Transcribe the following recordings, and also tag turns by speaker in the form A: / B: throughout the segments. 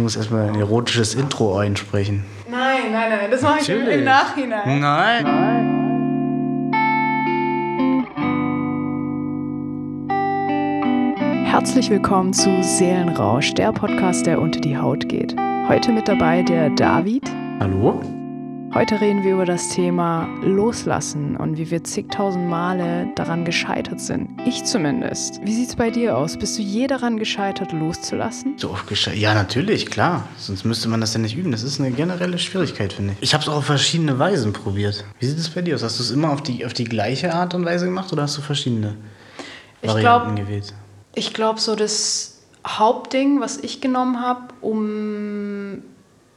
A: Ich muss erstmal ein erotisches Intro einsprechen.
B: Nein, nein, nein, das mache ich im, im Nachhinein.
A: Nein.
B: Herzlich willkommen zu Seelenrausch, der Podcast, der unter die Haut geht. Heute mit dabei der David.
A: Hallo?
B: Heute reden wir über das Thema Loslassen und wie wir zigtausend Male daran gescheitert sind. Ich zumindest. Wie sieht's bei dir aus? Bist du je daran gescheitert, loszulassen?
A: So oft gescheitert? Ja, natürlich, klar. Sonst müsste man das ja nicht üben. Das ist eine generelle Schwierigkeit, finde ich. Ich habe es auch auf verschiedene Weisen probiert. Wie sieht es bei dir aus? Hast du es immer auf die, auf die gleiche Art und Weise gemacht oder hast du verschiedene
B: ich
A: Varianten
B: glaub,
A: gewählt?
B: Ich glaube, so das Hauptding, was ich genommen habe, um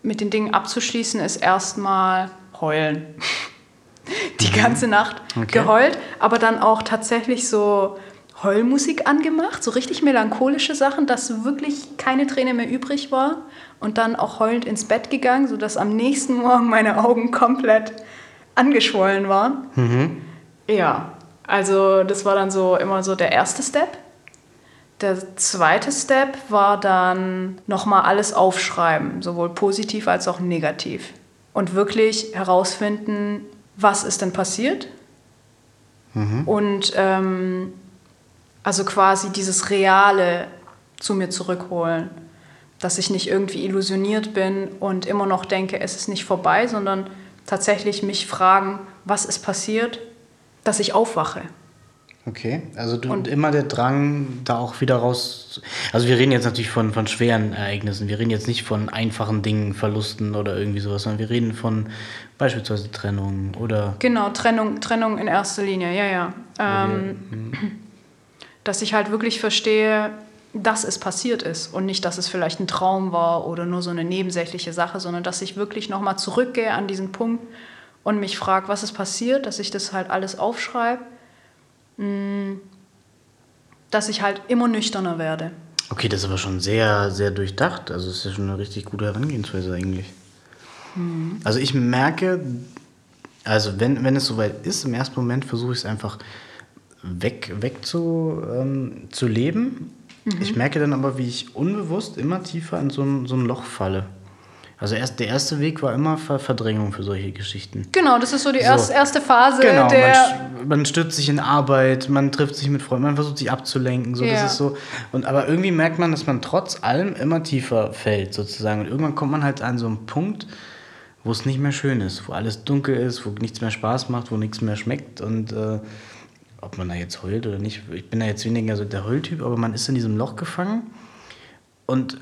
B: mit den Dingen abzuschließen, ist erstmal heulen. Die
A: Mhm.
B: ganze Nacht
A: Okay.
B: geheult, aber dann auch tatsächlich so Heulmusik angemacht, so richtig melancholische Sachen, dass wirklich keine Träne mehr übrig war und dann auch heulend ins Bett gegangen, sodass am nächsten Morgen meine Augen komplett angeschwollen waren.
A: Mhm.
B: Ja, also das war dann so immer so der erste Step. Der zweite Step war dann nochmal alles aufschreiben, sowohl positiv als auch negativ. Und wirklich herausfinden, was ist denn passiert. Und ähm, also quasi dieses Reale zu mir zurückholen. Dass ich nicht irgendwie illusioniert bin und immer noch denke, es ist nicht vorbei, sondern tatsächlich mich fragen, was ist passiert, dass ich aufwache.
A: Okay, also du,
B: Und-
A: immer der Drang, da auch wieder raus. Also wir reden jetzt natürlich von, von schweren Ereignissen. Wir reden jetzt nicht von einfachen Dingen, Verlusten oder irgendwie sowas, sondern wir reden von beispielsweise Trennung oder
B: Genau, Trennung, Trennung in erster Linie, ja, ja. Ähm, dass ich halt wirklich verstehe, dass es passiert ist und nicht, dass es vielleicht ein Traum war oder nur so eine nebensächliche Sache, sondern dass ich wirklich nochmal zurückgehe an diesen Punkt und mich frage, was ist passiert, dass ich das halt alles aufschreibe, dass ich halt immer nüchterner werde.
A: Okay, das ist aber schon sehr, sehr durchdacht. Also es ist ja schon eine richtig gute Herangehensweise eigentlich. Also ich merke, also wenn, wenn es soweit ist, im ersten Moment versuche ich es einfach weg, weg zu, ähm, zu leben. Ich merke dann aber, wie ich unbewusst immer tiefer in so ein, so ein Loch falle. Also erst, der erste Weg war immer Ver Verdrängung für solche Geschichten.
B: Genau, das ist so die
A: So.
B: erste, Phase
A: Genau,
B: der...
A: man, man stürzt sich in Arbeit, man trifft sich mit Freunden, man versucht sich abzulenken. So,
B: Ja.
A: das ist so. Und, aber irgendwie merkt man, dass man trotz allem immer tiefer fällt, sozusagen. Und irgendwann kommt man halt an so einen Punkt, wo es nicht mehr schön ist, wo alles dunkel ist, wo nichts mehr Spaß macht, wo nichts mehr schmeckt. Und äh, ob man da jetzt heult oder nicht, ich bin da jetzt weniger so der Heultyp, aber man ist in diesem Loch gefangen. Und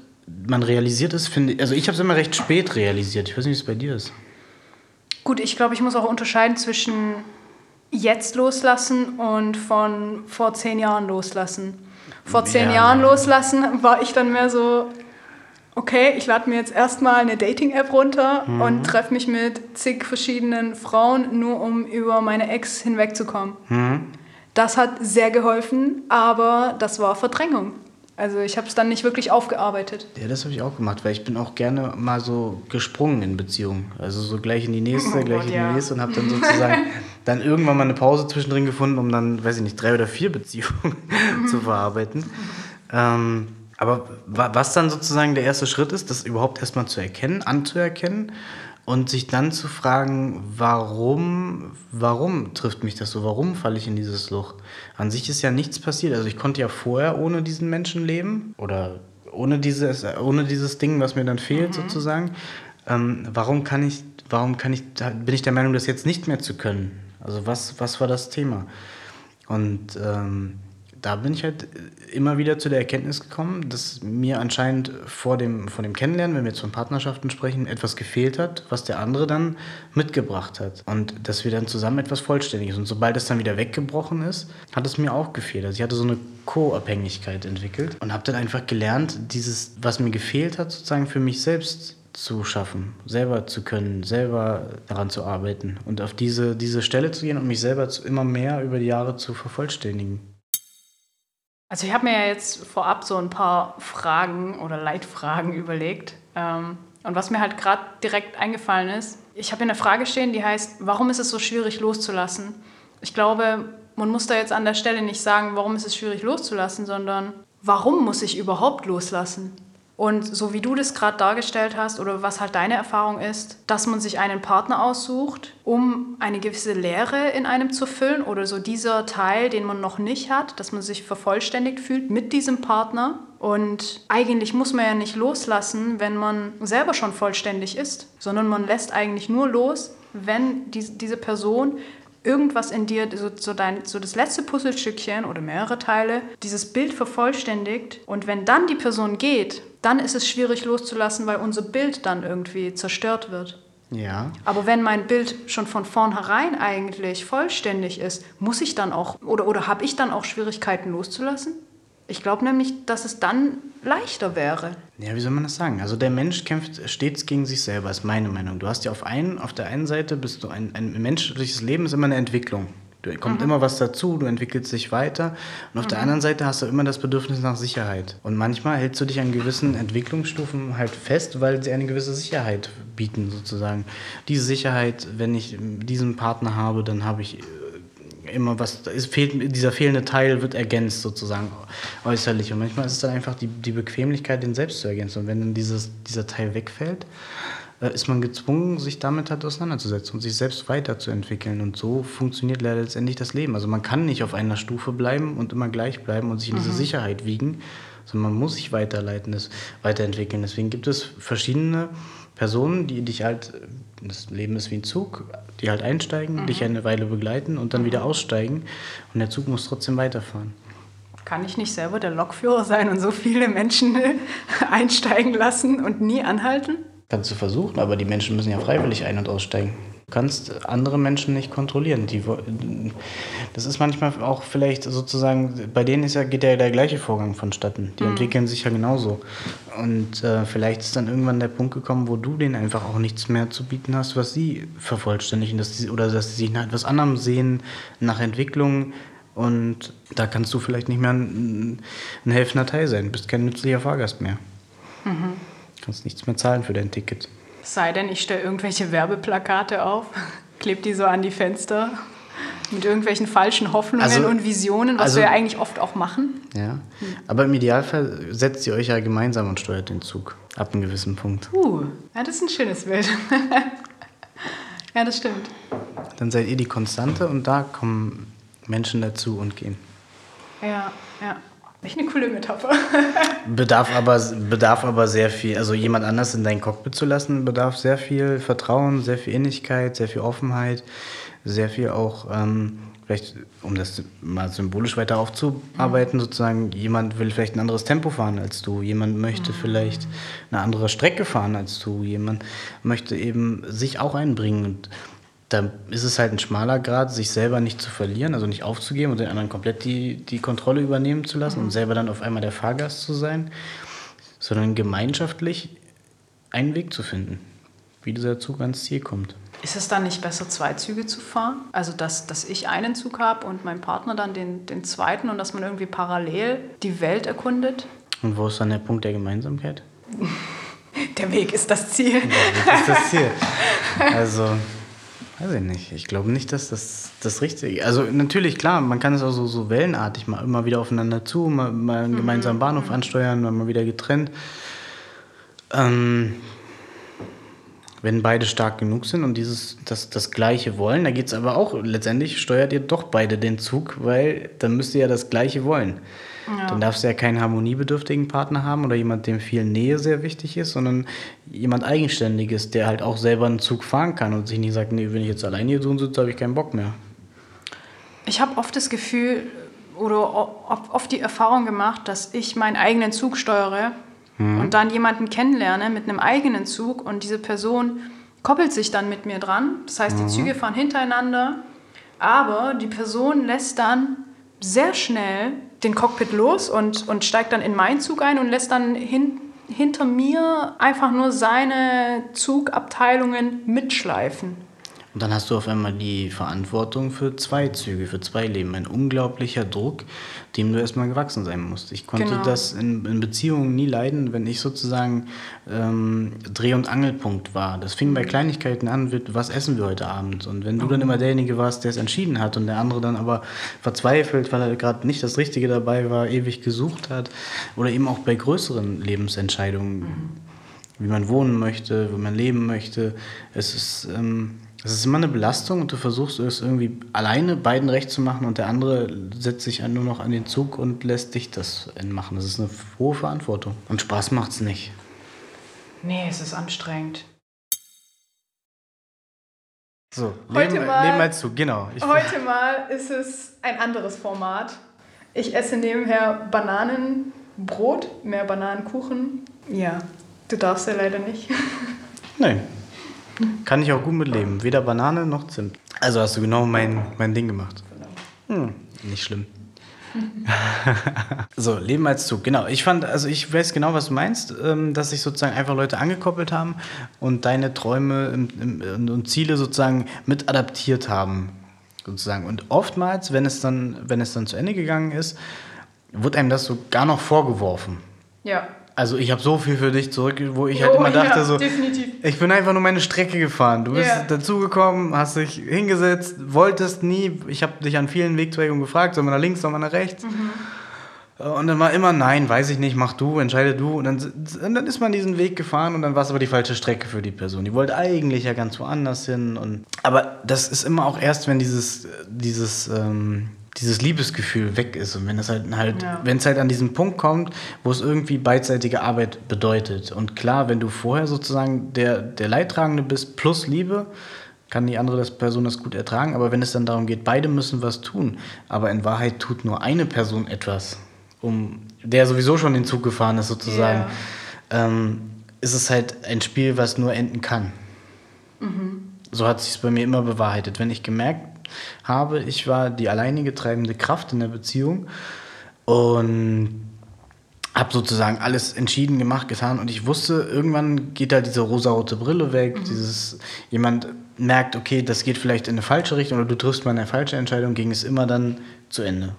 A: man realisiert es, finde ich, also ich habe es immer recht spät realisiert. Ich weiß nicht, wie es bei dir ist.
B: Gut, ich glaube, ich muss auch unterscheiden zwischen jetzt loslassen und von vor zehn Jahren loslassen. Vor zehn
A: Ja,
B: Jahren
A: ja.
B: loslassen war ich dann mehr so, okay, ich lade mir jetzt erstmal eine Dating-App runter
A: Mhm.
B: und treffe mich mit zig verschiedenen Frauen, nur um über meine Ex hinwegzukommen.
A: Mhm.
B: Das hat sehr geholfen, aber das war Verdrängung. Also ich habe es dann nicht wirklich aufgearbeitet.
A: Ja, das habe ich auch gemacht, weil ich bin auch gerne mal so gesprungen in Beziehungen. Also so gleich in die nächste,
B: Oh
A: gleich
B: Gott,
A: in die
B: ja.
A: nächste und habe dann sozusagen dann irgendwann mal eine Pause zwischendrin gefunden, um dann, weiß ich nicht, drei oder vier Beziehungen zu verarbeiten. Ähm, aber wa- was dann sozusagen der erste Schritt ist, das überhaupt erstmal zu erkennen, anzuerkennen und sich dann zu fragen, warum, warum trifft mich das so? Warum falle ich in dieses Loch? An sich ist ja nichts passiert. Also ich konnte ja vorher ohne diesen Menschen leben oder ohne dieses, ohne dieses Ding, was mir dann fehlt sozusagen. Ähm, warum kann ich, warum kann ich, bin ich der Meinung, das jetzt nicht mehr zu können? Also was, was war das Thema? Und ähm, da bin ich halt immer wieder zu der Erkenntnis gekommen, dass mir anscheinend vor dem, vor dem Kennenlernen, wenn wir jetzt von Partnerschaften sprechen, etwas gefehlt hat, was der andere dann mitgebracht hat. Und dass wir dann zusammen etwas Vollständiges. Und sobald es dann wieder weggebrochen ist, hat es mir auch gefehlt. Also ich hatte so eine Co-Abhängigkeit entwickelt und habe dann einfach gelernt, dieses, was mir gefehlt hat, sozusagen für mich selbst zu schaffen, selber zu können, selber daran zu arbeiten und auf diese, diese Stelle zu gehen und mich selber zu, immer mehr über die Jahre zu vervollständigen.
B: Also ich habe mir ja jetzt vorab so ein paar Fragen oder Leitfragen überlegt. Ähm, und was mir halt gerade direkt eingefallen ist, ich habe hier eine Frage stehen, die heißt, warum ist es so schwierig loszulassen? Ich glaube, man muss da jetzt an der Stelle nicht sagen, warum ist es schwierig loszulassen, sondern warum muss ich überhaupt loslassen? Und so wie du das gerade dargestellt hast oder was halt deine Erfahrung ist, dass man sich einen Partner aussucht, um eine gewisse Leere in einem zu füllen oder so dieser Teil, den man noch nicht hat, dass man sich vervollständigt fühlt mit diesem Partner. Und eigentlich muss man ja nicht loslassen, wenn man selber schon vollständig ist, sondern man lässt eigentlich nur los, wenn die, diese Person irgendwas in dir, so, so, dein, so das letzte Puzzlestückchen oder mehrere Teile, dieses Bild vervollständigt. Und wenn dann die Person geht, dann ist es schwierig loszulassen, weil unser Bild dann irgendwie zerstört wird.
A: Ja.
B: Aber wenn mein Bild schon von vornherein eigentlich vollständig ist, muss ich dann auch oder, oder habe ich dann auch Schwierigkeiten loszulassen? Ich glaube nämlich, dass es dann leichter wäre.
A: Ja, wie soll man das sagen? Also der Mensch kämpft stets gegen sich selber, ist meine Meinung. Du hast ja auf, einen, auf der einen Seite bist du ein, ein menschliches Leben ist immer eine Entwicklung. Da kommt mhm. immer was dazu, du entwickelst dich weiter. Und auf mhm. der anderen Seite hast du immer das Bedürfnis nach Sicherheit. Und manchmal hältst du dich an gewissen Entwicklungsstufen halt fest, weil sie eine gewisse Sicherheit bieten, sozusagen. Diese Sicherheit, wenn ich diesen Partner habe, dann habe ich immer was, es fehlt, dieser fehlende Teil wird ergänzt sozusagen äußerlich. Und manchmal ist es dann einfach die, die Bequemlichkeit, den selbst zu ergänzen. Und wenn dann dieses, dieser Teil wegfällt, äh, ist man gezwungen, sich damit halt auseinanderzusetzen und sich selbst weiterzuentwickeln. Und so funktioniert leider letztendlich das Leben. Also man kann nicht auf einer Stufe bleiben und immer gleich bleiben und sich in mhm. diese Sicherheit wiegen, sondern man muss sich weiterleiten, das weiterentwickeln. Deswegen gibt es verschiedene Personen, die dich halt, das Leben ist wie ein Zug, die halt einsteigen, mhm. dich eine Weile begleiten und dann wieder aussteigen. Und der Zug muss trotzdem weiterfahren.
B: Kann ich nicht selber der Lokführer sein und so viele Menschen einsteigen lassen und nie anhalten?
A: Kannst du versuchen, aber die Menschen müssen ja freiwillig ein- und aussteigen. Du kannst andere Menschen nicht kontrollieren. Die, das ist manchmal auch vielleicht sozusagen, bei denen ist ja, geht ja der gleiche Vorgang vonstatten. Die mhm. entwickeln sich ja genauso. Und äh, vielleicht ist dann irgendwann der Punkt gekommen, wo du denen einfach auch nichts mehr zu bieten hast, was sie vervollständigen. Dass die, oder dass sie sich nach etwas anderem sehen, nach Entwicklung. Und da kannst du vielleicht nicht mehr ein, ein helfender Teil sein. Du bist kein nützlicher Fahrgast mehr. Mhm. Kannst nichts mehr zahlen für dein Ticket.
B: Sei denn, ich stelle irgendwelche Werbeplakate auf, klebe die so an die Fenster mit irgendwelchen falschen Hoffnungen also, und Visionen, was also, wir ja eigentlich oft auch machen.
A: Ja, aber im Idealfall setzt ihr euch ja gemeinsam und steuert den Zug ab einem gewissen Punkt.
B: Uh, ja, das ist ein schönes Bild. ja, das stimmt.
A: Dann seid ihr die Konstante und da kommen Menschen dazu und gehen.
B: Ja, ja. Echt eine coole Metapher.
A: bedarf, aber, bedarf aber sehr viel, also jemand anders in dein Cockpit zu lassen, bedarf sehr viel Vertrauen, sehr viel Innigkeit, sehr viel Offenheit, sehr viel auch, ähm, vielleicht, um das mal symbolisch weiter aufzuarbeiten, mhm. sozusagen, jemand will vielleicht ein anderes Tempo fahren als du, jemand möchte mhm. vielleicht eine andere Strecke fahren als du, jemand möchte eben sich auch einbringen und da ist es halt ein schmaler Grad, sich selber nicht zu verlieren, also nicht aufzugeben und den anderen komplett die, die Kontrolle übernehmen zu lassen mhm. und selber dann auf einmal der Fahrgast zu sein, sondern gemeinschaftlich einen Weg zu finden, wie dieser Zug ans Ziel kommt.
B: Ist es dann nicht besser, zwei Züge zu fahren? Also, dass, dass ich einen Zug habe und mein Partner dann den, den zweiten und dass man irgendwie parallel die Welt erkundet?
A: Und wo ist dann der Punkt der Gemeinsamkeit?
B: Der Weg ist das Ziel. Der
A: Weg ist das Ziel. Also, Weiß ich nicht. Ich glaube nicht, dass das das Richtige Also natürlich, klar, man kann es auch so, so wellenartig mal immer wieder aufeinander zu, mal, mal einen mhm. gemeinsamen Bahnhof mhm. ansteuern, mal wieder getrennt. Ähm, wenn beide stark genug sind und dieses, das, das Gleiche wollen, da geht es aber auch, letztendlich steuert ihr doch beide den Zug, weil dann müsst ihr ja das Gleiche wollen. Ja. Dann darfst du ja keinen harmoniebedürftigen Partner haben oder jemand, dem viel Nähe sehr wichtig ist, sondern jemand Eigenständiges, der halt auch selber einen Zug fahren kann und sich nicht sagt, nee, wenn ich jetzt allein hier so sitze, habe ich keinen Bock mehr.
B: Ich habe oft das Gefühl oder oft die Erfahrung gemacht, dass ich meinen eigenen Zug steuere mhm. und dann jemanden kennenlerne mit einem eigenen Zug und diese Person koppelt sich dann mit mir dran. Das heißt, die mhm. Züge fahren hintereinander, aber die Person lässt dann sehr schnell den Cockpit los und, und steigt dann in meinen Zug ein und lässt dann hin, hinter mir einfach nur seine Zugabteilungen mitschleifen.
A: Und dann hast du auf einmal die Verantwortung für zwei Züge, für zwei Leben. Ein unglaublicher Druck, dem du erstmal gewachsen sein musst. Ich konnte
B: Genau.
A: das in, in Beziehungen nie leiden, wenn ich sozusagen ähm, Dreh- und Angelpunkt war. Das fing bei Kleinigkeiten an mit, was essen wir heute Abend? Und wenn du dann immer derjenige warst, der es entschieden hat und der andere dann aber verzweifelt, weil er gerade nicht das Richtige dabei war, ewig gesucht hat. Oder eben auch bei größeren Lebensentscheidungen wie man wohnen möchte, wie man leben möchte. Es ist, ähm, es ist immer eine Belastung und du versuchst es irgendwie alleine beiden recht zu machen und der andere setzt sich nur noch an den Zug und lässt dich das machen. Das ist eine hohe Verantwortung. Und Spaß macht's nicht.
B: Nee, es ist anstrengend.
A: So,
B: Heute
A: leben,
B: mal-
A: leben mal zu, genau. Ich,
B: Heute mal ist es ein anderes Format. Ich esse nebenher Bananenbrot, mehr Bananenkuchen. Ja, du darfst ja leider nicht.
A: Nein. Kann ich auch gut mitleben. Weder Banane noch Zimt. Also hast du genau mein, mein Ding gemacht. Hm, nicht schlimm. so, Leben als Zug. Genau. Ich fand, also ich weiß genau, was du meinst, ähm, dass sich sozusagen einfach Leute angekoppelt haben und deine Träume im, im, und Ziele sozusagen mit adaptiert haben. Sozusagen. Und oftmals, wenn es dann, wenn es dann zu Ende gegangen ist, wird einem das so gar noch vorgeworfen.
B: Ja.
A: Also ich habe so viel für dich zurück, wo ich halt
B: Oh,
A: immer dachte
B: ja,
A: so,
B: definitiv.
A: ich bin einfach nur meine Strecke gefahren. Du bist
B: Ja.
A: dazugekommen, hast dich hingesetzt, wolltest nie. Ich habe dich an vielen Wegzweigungen gefragt, soll man nach links, soll man nach rechts.
B: Mhm.
A: Und dann war immer, nein, weiß ich nicht, mach du, entscheide du. Und dann, und dann ist man diesen Weg gefahren und dann war es aber die falsche Strecke für die Person. Die wollte eigentlich ja ganz woanders hin. Und, aber das ist immer auch erst, wenn dieses, dieses, ähm, dieses Liebesgefühl weg ist und wenn es halt, halt
B: Ja.
A: wenn es halt an diesen Punkt kommt, wo es irgendwie beidseitige Arbeit bedeutet. Und klar, wenn du vorher sozusagen der, der Leidtragende bist plus Liebe, kann die andere das Person das gut ertragen. Aber wenn es dann darum geht, beide müssen was tun, aber in Wahrheit tut nur eine Person etwas, um der sowieso schon den Zug gefahren ist sozusagen, ähm, ist es halt ein Spiel, was nur enden kann. So hat sich bei mir immer bewahrheitet. Wenn ich gemerkt habe, ich war die alleinige treibende Kraft in der Beziehung und habe sozusagen alles entschieden gemacht, getan und ich wusste, irgendwann geht da diese rosarote Brille weg, dieses jemand merkt, okay, das geht vielleicht in eine falsche Richtung oder du triffst mal eine falsche Entscheidung, ging es immer dann zu Ende.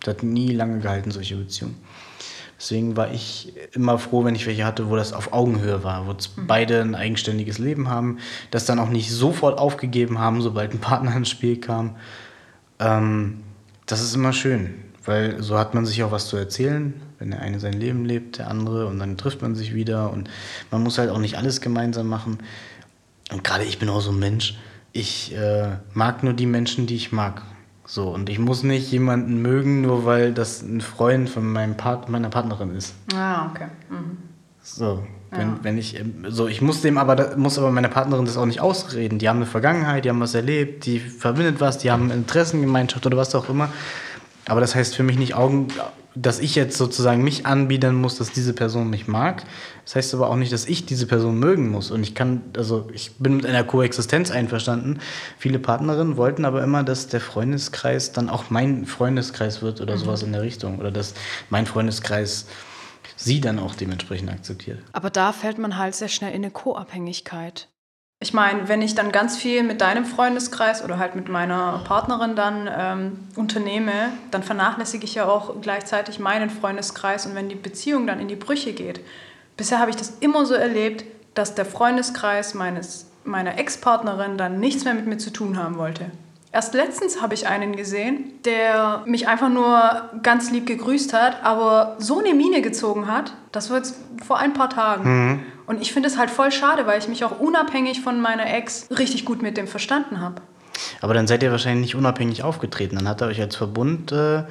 A: Das hat nie lange gehalten, solche Beziehungen. Deswegen war ich immer froh, wenn ich welche hatte, wo das auf Augenhöhe war, wo z- beide ein eigenständiges Leben haben, das dann auch nicht sofort aufgegeben haben, sobald ein Partner ins Spiel kam. Ähm, das ist immer schön, weil so hat man sich auch was zu erzählen, wenn der eine sein Leben lebt, der andere, und dann trifft man sich wieder und man muss halt auch nicht alles gemeinsam machen. Und gerade ich bin auch so ein Mensch, ich äh, mag nur die Menschen, die ich mag. So, und ich muss nicht jemanden mögen, nur weil das ein Freund von meinem Part meiner Partnerin ist.
B: Ah, okay. Mhm.
A: So, wenn, wenn ich, ähm, so, ich muss dem aber, muss aber meiner Partnerin das auch nicht ausreden. Die haben eine Vergangenheit, die haben was erlebt, die verbindet was, die haben Interessengemeinschaft oder was auch immer. Aber das heißt für mich nicht Augen, dass ich jetzt sozusagen mich anbiedern muss, dass diese Person mich mag. Das heißt aber auch nicht, dass ich diese Person mögen muss. Und ich kann, also ich bin mit einer Koexistenz einverstanden. Viele Partnerinnen wollten aber immer, dass der Freundeskreis dann auch mein Freundeskreis wird oder sowas in der Richtung. Oder dass mein Freundeskreis sie dann auch dementsprechend akzeptiert.
B: Aber da fällt man halt sehr schnell in eine Co-Abhängigkeit. Ich meine, wenn ich dann ganz viel mit deinem Freundeskreis oder halt mit meiner Partnerin dann ähm, unternehme, dann vernachlässige ich ja auch gleichzeitig meinen Freundeskreis und wenn die Beziehung dann in die Brüche geht. Bisher habe ich das immer so erlebt, dass der Freundeskreis meines, meiner Ex-Partnerin dann nichts mehr mit mir zu tun haben wollte. Erst letztens habe ich einen gesehen, der mich einfach nur ganz lieb gegrüßt hat, aber so eine Miene gezogen hat. Das war jetzt vor ein paar Tagen. Und ich finde es halt voll schade, weil ich mich auch unabhängig von meiner Ex richtig gut mit dem verstanden habe.
A: Aber dann seid ihr wahrscheinlich nicht unabhängig aufgetreten. Dann hat er euch als Verbund äh,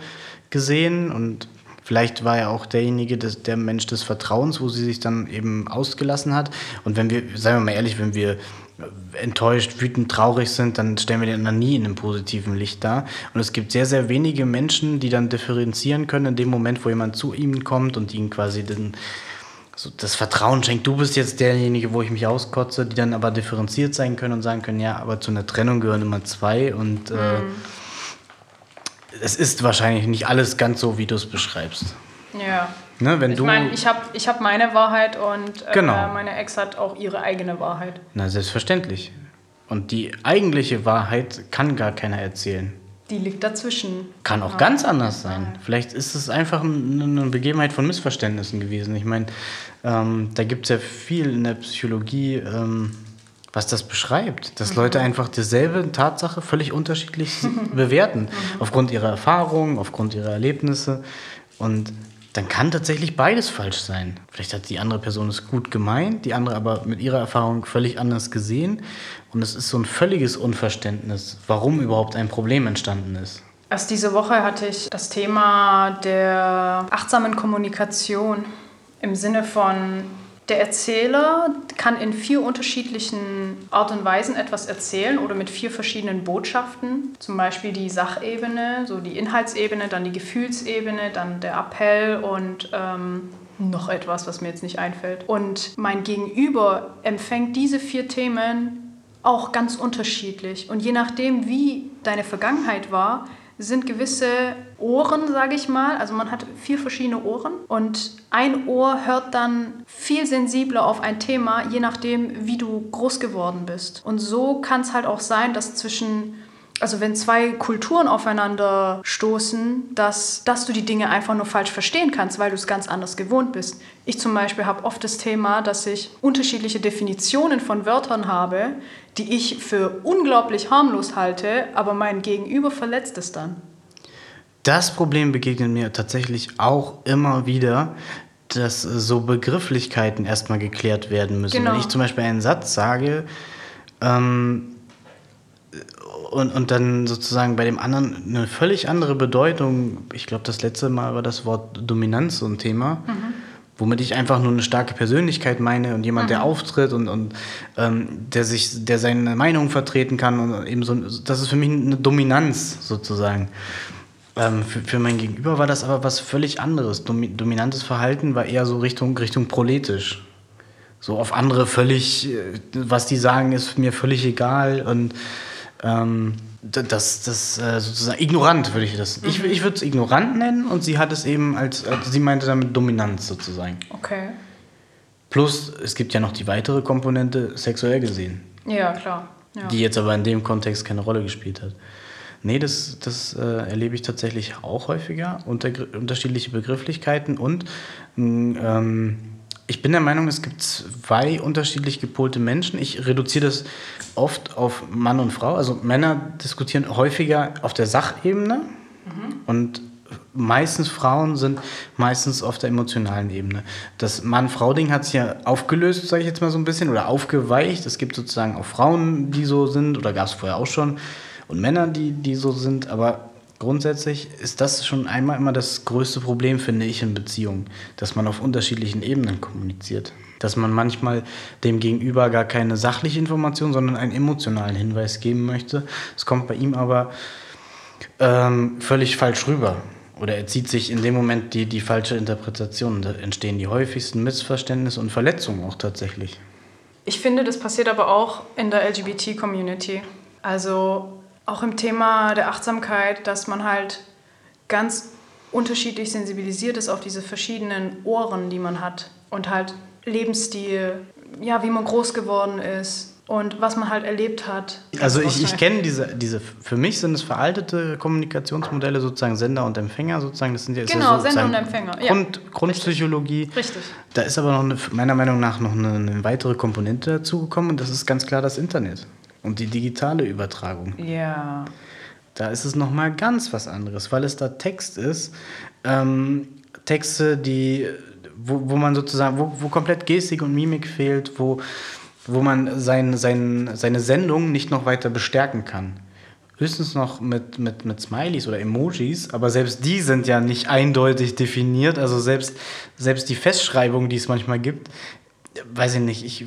A: gesehen und vielleicht war er auch derjenige, des, der Mensch des Vertrauens, wo sie sich dann eben ausgelassen hat. Und wenn wir, seien wir mal ehrlich, wenn wir enttäuscht, wütend, traurig sind, dann stellen wir den anderen nie in einem positiven Licht dar. Und es gibt sehr, sehr wenige Menschen, die dann differenzieren können in dem Moment, wo jemand zu ihnen kommt und ihnen quasi den, so das Vertrauen schenkt, du bist jetzt derjenige, wo ich mich auskotze, die dann aber differenziert sein können und sagen können, ja, aber zu einer Trennung gehören immer zwei und äh, es ist wahrscheinlich nicht alles ganz so, wie du es beschreibst.
B: Ja.
A: Ne, wenn
B: Ich meine, ich habe ich hab meine Wahrheit und äh,
A: Genau.
B: meine Ex hat auch ihre eigene Wahrheit.
A: na selbstverständlich. Und die eigentliche Wahrheit kann gar keiner erzählen.
B: Die liegt dazwischen.
A: Kann auch ja. ganz anders sein. Vielleicht ist es einfach eine Begebenheit von Missverständnissen gewesen. Ich meine, ähm, da gibt es ja viel in der Psychologie, ähm, was das beschreibt. Dass mhm. Leute einfach dieselbe Tatsache völlig unterschiedlich bewerten. Mhm. Aufgrund ihrer Erfahrungen, aufgrund ihrer Erlebnisse. Und dann kann tatsächlich beides falsch sein. Vielleicht hat die andere Person es gut gemeint, die andere aber mit ihrer Erfahrung völlig anders gesehen. Und es ist so ein völliges Unverständnis, warum überhaupt ein Problem entstanden ist.
B: Erst diese Woche hatte ich das Thema der achtsamen Kommunikation im Sinne von, der Erzähler kann in vier unterschiedlichen Art und Weisen etwas erzählen oder mit vier verschiedenen Botschaften. Zum Beispiel die Sachebene, so die Inhaltsebene, dann die Gefühlsebene, dann der Appell und ähm, noch etwas, was mir jetzt nicht einfällt. Und mein Gegenüber empfängt diese vier Themen auch ganz unterschiedlich. Und je nachdem, wie deine Vergangenheit war, sind gewisse Ohren, sage ich mal. Also man hat vier verschiedene Ohren und ein Ohr hört dann viel sensibler auf ein Thema, je nachdem, wie du groß geworden bist. Und so kann es halt auch sein, dass zwischen also wenn zwei Kulturen aufeinander stoßen, dass, dass du die Dinge einfach nur falsch verstehen kannst, weil du es ganz anders gewohnt bist. Ich zum Beispiel habe oft das Thema, dass ich unterschiedliche Definitionen von Wörtern habe, die ich für unglaublich harmlos halte, aber mein Gegenüber verletzt es dann.
A: Das Problem begegnet mir tatsächlich auch immer wieder, dass so Begrifflichkeiten erstmal geklärt werden müssen. Genau. Wenn ich zum Beispiel einen Satz sage, ähm, und, und dann sozusagen bei dem anderen eine völlig andere Bedeutung. Ich glaube, das letzte Mal war das Wort Dominanz so ein Thema, mhm. womit ich einfach nur eine starke Persönlichkeit meine und jemand, mhm. der auftritt und, und ähm, der sich, der seine Meinung vertreten kann und eben so, das ist für mich eine Dominanz sozusagen. Ähm, für, für mein Gegenüber war das aber was völlig anderes. Dominantes Verhalten war eher so Richtung, Richtung proletisch. So auf andere völlig, äh, was die sagen, ist mir völlig egal und ähm, das, das äh, sozusagen ignorant würde ich das. Mhm. Ich, ich würde es ignorant nennen und sie hat es eben als, als, sie meinte damit Dominanz sozusagen.
B: Okay.
A: Plus, es gibt ja noch die weitere Komponente, sexuell gesehen.
B: Ja, klar. Ja.
A: Die jetzt aber in dem Kontext keine Rolle gespielt hat. Nee, das, das äh, erlebe ich tatsächlich auch häufiger. Unter, unterschiedliche Begrifflichkeiten und ähm, ich bin der Meinung, es gibt zwei unterschiedlich gepolte Menschen. Ich reduziere das oft auf Mann und Frau. Also Männer diskutieren häufiger auf der Sachebene mhm. und meistens Frauen sind meistens auf der emotionalen Ebene. Das Mann-Frau-Ding hat sich ja aufgelöst, sage ich jetzt mal so ein bisschen, oder aufgeweicht. Es gibt sozusagen auch Frauen, die so sind, oder gab es vorher auch schon, und Männer, die, die so sind. Aber Grundsätzlich ist das schon einmal immer das größte Problem, finde ich, in Beziehungen, dass man auf unterschiedlichen Ebenen kommuniziert. Dass man manchmal dem Gegenüber gar keine sachliche Information, sondern einen emotionalen Hinweis geben möchte. Es kommt bei ihm aber ähm, völlig falsch rüber. Oder er zieht sich in dem Moment die, die falsche Interpretation. Da entstehen die häufigsten Missverständnisse und Verletzungen auch tatsächlich.
B: Ich finde, das passiert aber auch in der LGBT-Community. Also auch im Thema der Achtsamkeit, dass man halt ganz unterschiedlich sensibilisiert ist auf diese verschiedenen Ohren, die man hat und halt Lebensstil, ja, wie man groß geworden ist und was man halt erlebt hat.
A: Also ich, ich kenne diese, diese, für mich sind es veraltete Kommunikationsmodelle, sozusagen Sender und Empfänger, sozusagen, das sind ja
B: genau, ja Sender und Empfänger.
A: Grund, ja. Grundpsychologie.
B: Richtig. Richtig.
A: Da ist aber noch eine, meiner Meinung nach noch eine, eine weitere Komponente dazugekommen und das ist ganz klar das Internet und die digitale Übertragung.
B: Ja.
A: Da ist es nochmal ganz was anderes, weil es da Text ist. Ähm, Texte, die, wo, wo man sozusagen, wo, wo komplett Gestik und Mimik fehlt, wo, wo man sein, sein, seine Sendung nicht noch weiter bestärken kann. Höchstens noch mit, mit, mit Smileys oder Emojis, aber selbst die sind ja nicht eindeutig definiert. Also selbst, selbst die Festschreibung, die es manchmal gibt, weiß ich nicht, ich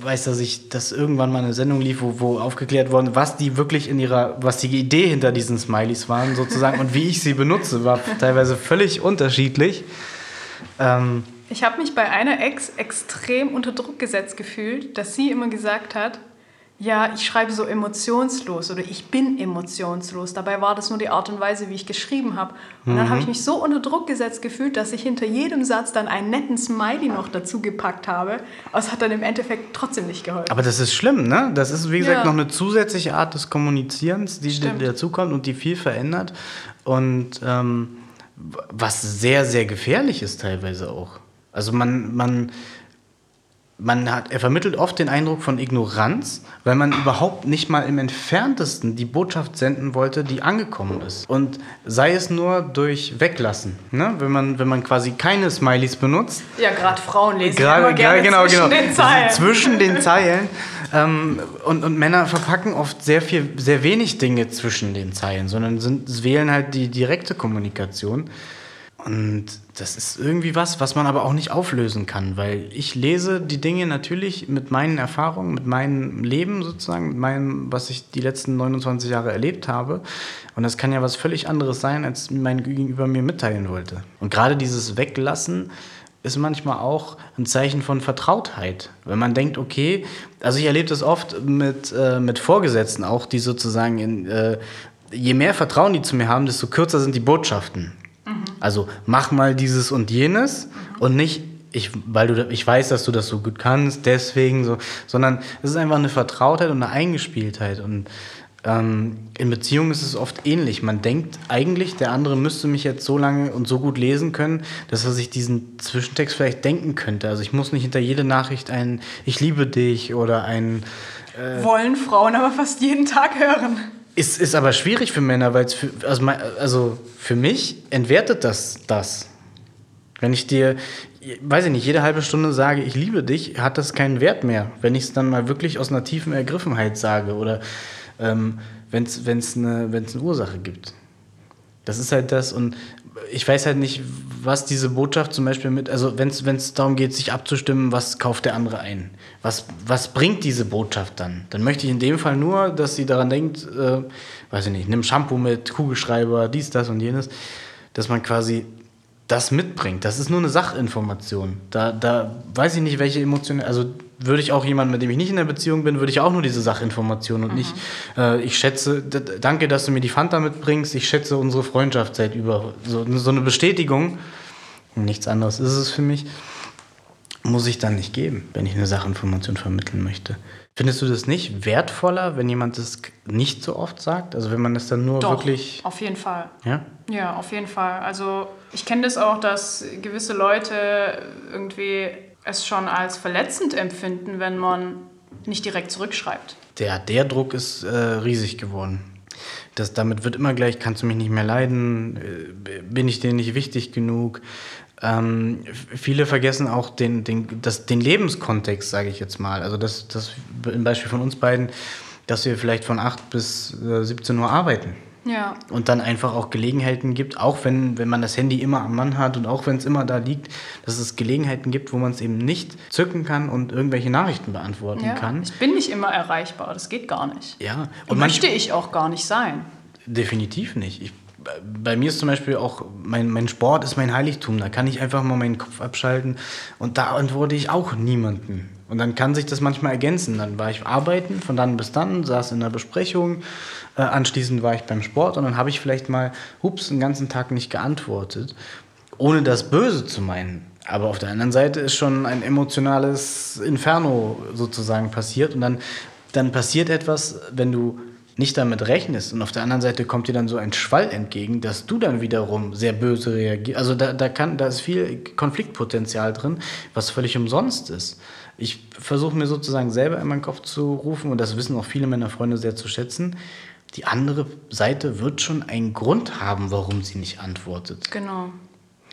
A: weiß, dass ich, dass irgendwann mal eine Sendung lief, wo, wo aufgeklärt wurde, was die wirklich in ihrer, was die Idee hinter diesen Smileys waren, sozusagen, und wie ich sie benutze, war teilweise völlig unterschiedlich.
B: Ähm, ich habe mich bei einer Ex extrem unter Druck gesetzt gefühlt, dass sie immer gesagt hat, ja, ich schreibe so emotionslos oder ich bin emotionslos. Dabei war das nur die Art und Weise, wie ich geschrieben habe. Und dann habe ich mich so unter Druck gesetzt gefühlt, dass ich hinter jedem Satz dann einen netten Smiley noch dazu gepackt habe. Aber es hat dann im Endeffekt trotzdem nicht geholfen.
A: Aber das ist schlimm, ne? Das ist, wie gesagt,
B: Ja.
A: noch eine zusätzliche Art des Kommunizierens, die, die dazukommt und die viel verändert. Und ähm, was sehr, sehr gefährlich ist teilweise auch. Also man, man, man hat, er vermittelt oft den Eindruck von Ignoranz, weil man überhaupt nicht mal im entferntesten die Botschaft senden wollte, die angekommen ist. Und sei es nur durch Weglassen. Ne? Wenn, man, wenn man quasi keine Smileys benutzt,
B: ja, gerade Frauen lesen
A: Gerade,
B: immer gerne
A: genau,
B: zwischen
A: genau.
B: den Zeilen.
A: Zwischen den Zeilen. Ähm, und, und Männer verpacken oft sehr viel, sehr wenig Dinge zwischen den Zeilen, sondern sind, wählen halt die direkte Kommunikation. Und das ist irgendwie was, was man aber auch nicht auflösen kann, weil ich lese die Dinge natürlich mit meinen Erfahrungen, mit meinem Leben sozusagen, mit meinem, was ich die letzten 29 Jahre erlebt habe. Und das kann ja was völlig anderes sein, als mein Gegenüber mir mitteilen wollte. Und gerade dieses Weglassen ist manchmal auch ein Zeichen von Vertrautheit. Wenn man denkt, okay, also ich erlebe das oft mit, äh, mit Vorgesetzten auch, die sozusagen in, äh, je mehr Vertrauen die zu mir haben, desto kürzer sind die Botschaften. Also mach mal dieses und jenes und nicht, ich, weil du, ich weiß, dass du das so gut kannst, deswegen so, sondern es ist einfach eine Vertrautheit und eine Eingespieltheit. Und ähm, in Beziehungen ist es oft ähnlich. Man denkt eigentlich, der andere müsste mich jetzt so lange und so gut lesen können, dass er sich diesen Zwischentext vielleicht denken könnte. Also ich muss nicht hinter jede Nachricht ein Ich liebe dich oder ein
B: Wollen Frauen aber fast jeden Tag hören.
A: Ist, ist aber schwierig für Männer, weil es für, also, also für mich entwertet das das. Wenn ich dir, weiß ich nicht, jede halbe Stunde sage, ich liebe dich, hat das keinen Wert mehr. Wenn ich es dann mal wirklich aus einer tiefen Ergriffenheit sage oder ähm, wenn es eine, wenn's eine Ursache gibt. Das ist halt das und ich weiß halt nicht, was diese Botschaft zum Beispiel mit, also wenn es darum geht, sich abzustimmen, was kauft der andere ein? Was, was bringt diese Botschaft dann? Dann möchte ich in dem Fall nur, dass sie daran denkt, äh, weiß ich nicht, nimm Shampoo mit, Kugelschreiber, dies, das und jenes, dass man quasi das mitbringt. Das ist nur eine Sachinformation. Da, da weiß ich nicht, welche Emotionen, also würde ich auch jemanden, mit dem ich nicht in der Beziehung bin, würde ich auch nur diese Sachinformation und nicht, äh, ich schätze, danke, dass du mir die Fanta mitbringst, ich schätze unsere Freundschaft seit über, so, so eine Bestätigung, nichts anderes ist es für mich, muss ich dann nicht geben, wenn ich eine Sachinformation vermitteln möchte. Findest du das nicht wertvoller, wenn jemand das nicht so oft sagt? Also wenn man das dann nur
B: Doch,
A: wirklich,
B: auf jeden Fall.
A: ja?
B: Ja, auf jeden Fall. Also ich kenne das auch, dass gewisse Leute irgendwie es schon als verletzend empfinden, wenn man nicht direkt zurückschreibt.
A: Der, der Druck ist äh, riesig geworden. Das, damit wird immer gleich, kannst du mich nicht mehr leiden, äh, bin ich dir nicht wichtig genug. Ähm, viele vergessen auch den, den, das, den Lebenskontext, sage ich jetzt mal. Also das, das im Beispiel von uns beiden, dass wir vielleicht von 8 bis äh, 17 Uhr arbeiten
B: Ja,
A: und dann einfach auch Gelegenheiten gibt, auch wenn, wenn man das Handy immer am Mann hat und auch wenn es immer da liegt, dass es Gelegenheiten gibt, wo man es eben nicht zücken kann und irgendwelche Nachrichten beantworten
B: ja.
A: kann.
B: Ich bin nicht immer erreichbar, das geht gar nicht.
A: Ja,
B: Und
A: manch-
B: möchte ich auch gar nicht sein.
A: Definitiv nicht. Ich, bei mir ist zum Beispiel auch, mein, mein Sport ist mein Heiligtum. Da kann ich einfach mal meinen Kopf abschalten und da antworte ich auch niemanden. Und dann kann sich das manchmal ergänzen. Dann war ich arbeiten, von dann bis dann, saß in der Besprechung, äh, anschließend war ich beim Sport und dann habe ich vielleicht mal, hups, den ganzen Tag nicht geantwortet, ohne das Böse zu meinen. Aber auf der anderen Seite ist schon ein emotionales Inferno sozusagen passiert und dann, dann passiert etwas, wenn du nicht damit rechnest und auf der anderen Seite kommt dir dann so ein Schwall entgegen, dass du dann wiederum sehr böse reagierst. Also da, da, kann, da ist viel Konfliktpotenzial drin, was völlig umsonst ist. Ich versuche mir sozusagen selber in meinen Kopf zu rufen und das wissen auch viele meiner Freunde sehr zu schätzen. Die andere Seite wird schon einen Grund haben, warum sie nicht antwortet.
B: Genau.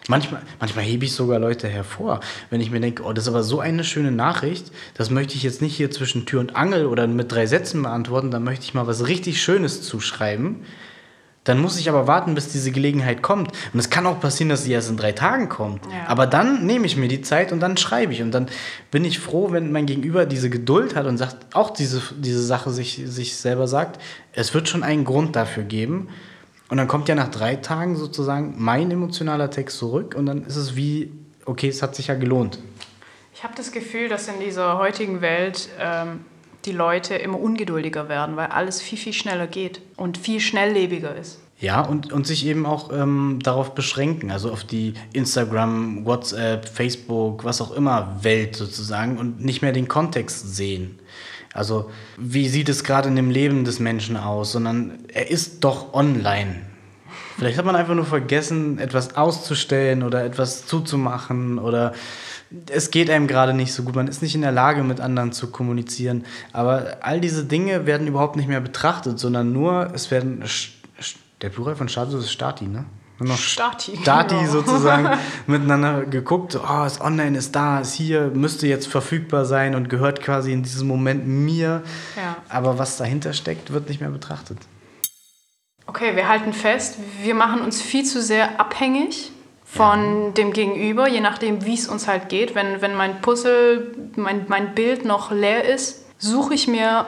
A: Manchmal, manchmal hebe ich sogar Leute hervor, wenn ich mir denke, oh, das ist aber so eine schöne Nachricht, das möchte ich jetzt nicht hier zwischen Tür und Angel oder mit drei Sätzen beantworten, da möchte ich mal was richtig Schönes zuschreiben. Dann muss ich aber warten, bis diese Gelegenheit kommt. Und es kann auch passieren, dass sie erst in drei Tagen kommt.
B: Ja.
A: Aber dann nehme ich mir die Zeit und dann schreibe ich. Und dann bin ich froh, wenn mein Gegenüber diese Geduld hat und sagt, auch diese, diese Sache sich, sich selber sagt, es wird schon einen Grund dafür geben. Und dann kommt ja nach drei Tagen sozusagen mein emotionaler Text zurück und dann ist es wie, okay, es hat sich ja gelohnt.
B: Ich habe das Gefühl, dass in dieser heutigen Welt ähm, die Leute immer ungeduldiger werden, weil alles viel, viel schneller geht und viel schnelllebiger ist.
A: Ja, und, und sich eben auch ähm, darauf beschränken, also auf die Instagram, WhatsApp, Facebook, was auch immer Welt sozusagen und nicht mehr den Kontext sehen. Also wie sieht es gerade in dem Leben des Menschen aus, sondern er ist doch online. Vielleicht hat man einfach nur vergessen, etwas auszustellen oder etwas zuzumachen oder es geht einem gerade nicht so gut, man ist nicht in der Lage, mit anderen zu kommunizieren. Aber all diese Dinge werden überhaupt nicht mehr betrachtet, sondern nur, es werden, der Plural von Status ist Stati, ne? Noch Stati. Stati genau. sozusagen miteinander geguckt, oh, ist online, ist da, ist hier, müsste jetzt verfügbar sein und gehört quasi in diesem Moment mir. Ja. Aber was dahinter steckt, wird nicht mehr betrachtet.
B: Okay, wir halten fest, wir machen uns viel zu sehr abhängig von ja. dem Gegenüber, je nachdem, wie es uns halt geht. Wenn, wenn mein Puzzle, mein, mein Bild noch leer ist, suche ich mir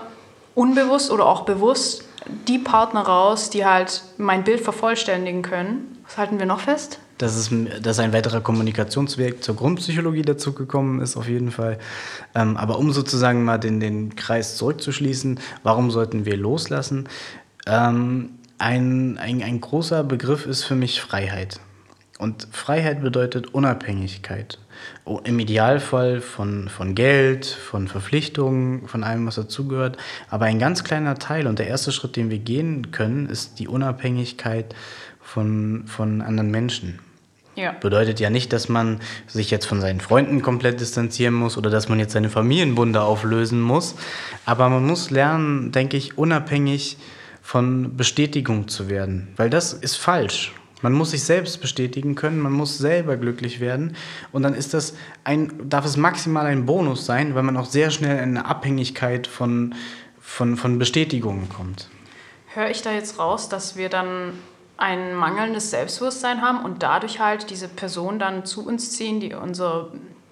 B: unbewusst oder auch bewusst die Partner raus, die halt mein Bild vervollständigen können. Was halten wir noch fest?
A: Dass, es, dass ein weiterer Kommunikationsweg zur Grundpsychologie dazugekommen ist, auf jeden Fall. Ähm, aber um sozusagen mal den, den Kreis zurückzuschließen, warum sollten wir loslassen? Ähm, ein, ein, ein großer Begriff ist für mich Freiheit. Und Freiheit bedeutet Unabhängigkeit. Oh, Im Idealfall von, von Geld, von Verpflichtungen, von allem, was dazugehört. Aber ein ganz kleiner Teil und der erste Schritt, den wir gehen können, ist die Unabhängigkeit von, von anderen Menschen. Ja. Bedeutet ja nicht, dass man sich jetzt von seinen Freunden komplett distanzieren muss oder dass man jetzt seine Familienbunde auflösen muss. Aber man muss lernen, denke ich, unabhängig von Bestätigung zu werden. Weil das ist falsch. Man muss sich selbst bestätigen können, man muss selber glücklich werden und dann ist das ein, darf es maximal ein Bonus sein, weil man auch sehr schnell in eine Abhängigkeit von, von, von Bestätigungen kommt.
B: Höre ich da jetzt raus, dass wir dann ein mangelndes Selbstbewusstsein haben und dadurch halt diese Person dann zu uns ziehen, die unser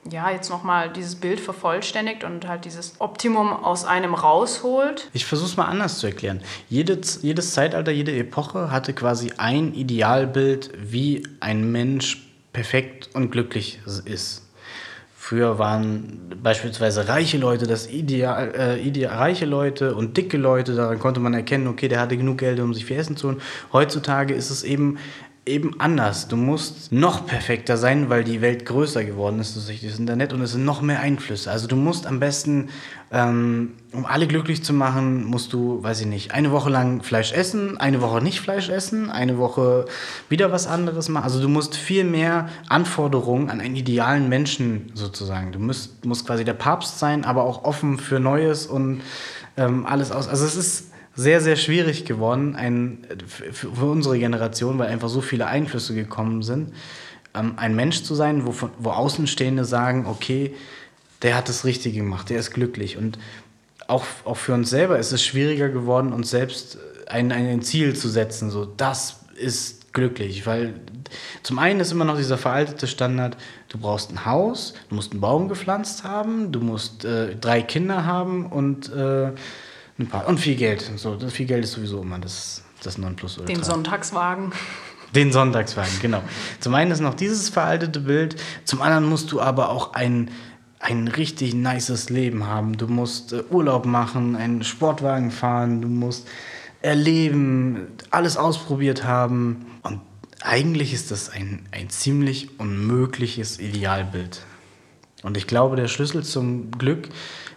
B: ja, jetzt nochmal dieses Bild vervollständigt und halt dieses Optimum aus einem rausholt.
A: Ich versuche es mal anders zu erklären. Jedes, jedes Zeitalter, jede Epoche hatte quasi ein Idealbild, wie ein Mensch perfekt und glücklich ist. Früher waren beispielsweise reiche Leute das Ideal, äh, ideal, reiche Leute und dicke Leute, daran konnte man erkennen, okay, der hatte genug Geld, um sich für Essen zu holen. Heutzutage ist es eben eben anders. Du musst noch perfekter sein, weil die Welt größer geworden ist durch das Internet und es sind noch mehr Einflüsse. Also du musst am besten, ähm, um alle glücklich zu machen, musst du, weiß ich nicht, eine Woche lang Fleisch essen, eine Woche nicht Fleisch essen, eine Woche wieder was anderes machen. Also du musst viel mehr Anforderungen an einen idealen Menschen sozusagen. Du musst, musst quasi der Papst sein, aber auch offen für Neues und ähm, alles aus. Also es ist sehr, sehr schwierig geworden ein, für, unsere Generation, weil einfach so viele Einflüsse gekommen sind, ähm, ein Mensch zu sein, wo, wo Außenstehende sagen, okay, der hat das Richtige gemacht, der ist glücklich. Und auch, auch für uns selber ist es schwieriger geworden, uns selbst ein, ein Ziel zu setzen, so das ist glücklich, weil zum einen ist immer noch dieser veraltete Standard, du brauchst ein Haus, du musst einen Baum gepflanzt haben, du musst äh, drei Kinder haben und äh, ein paar. Und viel Geld. So, viel Geld ist sowieso immer das, das Nonplusultra.
B: Den Sonntagswagen.
A: Den Sonntagswagen, genau. Zum einen ist noch dieses veraltete Bild, zum anderen musst du aber auch ein, ein richtig nices Leben haben. Du musst äh, Urlaub machen, einen Sportwagen fahren, du musst erleben, alles ausprobiert haben. Und eigentlich ist das ein, ein ziemlich unmögliches Idealbild. Und ich glaube, der Schlüssel zum Glück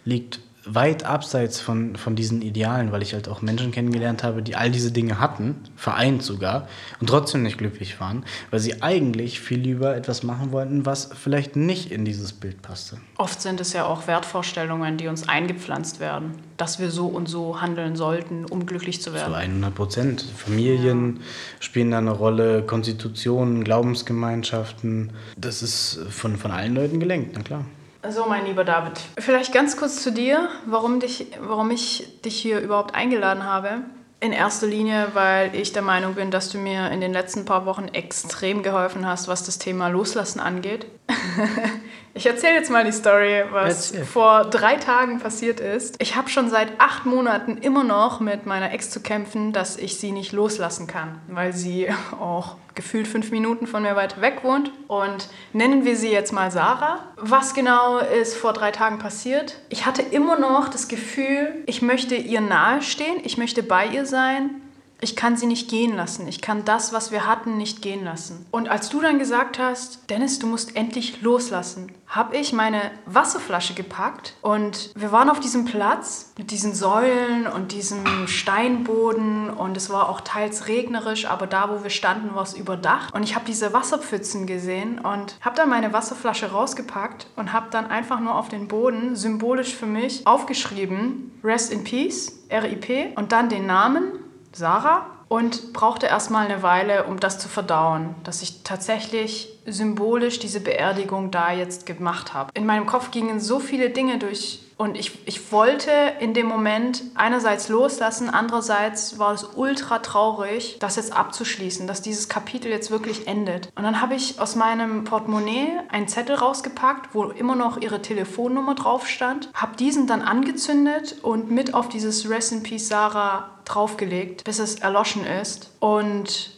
A: liegt weit abseits von, von diesen Idealen, weil ich halt auch Menschen kennengelernt habe, die all diese Dinge hatten, vereint sogar, und trotzdem nicht glücklich waren, weil sie eigentlich viel lieber etwas machen wollten, was vielleicht nicht in dieses Bild passte.
B: Oft sind es ja auch Wertvorstellungen, die uns eingepflanzt werden, dass wir so und so handeln sollten, um glücklich zu werden.
A: Zu 100 Prozent. Familien ja. spielen da eine Rolle, Konstitutionen, Glaubensgemeinschaften. Das ist von, von allen Leuten gelenkt, na klar.
B: So, mein lieber David, vielleicht ganz kurz zu dir, warum, dich, warum ich dich hier überhaupt eingeladen habe. In erster Linie, weil ich der Meinung bin, dass du mir in den letzten paar Wochen extrem geholfen hast, was das Thema Loslassen angeht. Ich erzähle jetzt mal die Story, was
A: Erzähl.
B: vor drei Tagen passiert ist. Ich habe schon seit acht Monaten immer noch mit meiner Ex zu kämpfen, dass ich sie nicht loslassen kann, weil sie auch gefühlt fünf Minuten von mir weit weg wohnt. Und nennen wir sie jetzt mal Sarah. Was genau ist vor drei Tagen passiert? Ich hatte immer noch das Gefühl, ich möchte ihr nahestehen, ich möchte bei ihr sein, ich kann sie nicht gehen lassen. Ich kann das, was wir hatten, nicht gehen lassen. Und als du dann gesagt hast, Dennis, du musst endlich loslassen, habe ich meine Wasserflasche gepackt und wir waren auf diesem Platz mit diesen Säulen und diesem Steinboden und es war auch teils regnerisch, aber da, wo wir standen, war es überdacht. Und ich habe diese Wasserpfützen gesehen und habe dann meine Wasserflasche rausgepackt und habe dann einfach nur auf den Boden symbolisch für mich aufgeschrieben, Rest in Peace, RIP und dann den Namen Sarah und brauchte erstmal eine Weile, um das zu verdauen, dass ich tatsächlich symbolisch diese Beerdigung da jetzt gemacht habe. In meinem Kopf gingen so viele Dinge durch und ich, ich wollte in dem Moment einerseits loslassen, andererseits war es ultra traurig, das jetzt abzuschließen, dass dieses Kapitel jetzt wirklich endet. Und dann habe ich aus meinem Portemonnaie einen Zettel rausgepackt, wo immer noch ihre Telefonnummer drauf stand, habe diesen dann angezündet und mit auf dieses Rest in Peace Sarah draufgelegt, bis es erloschen ist. Und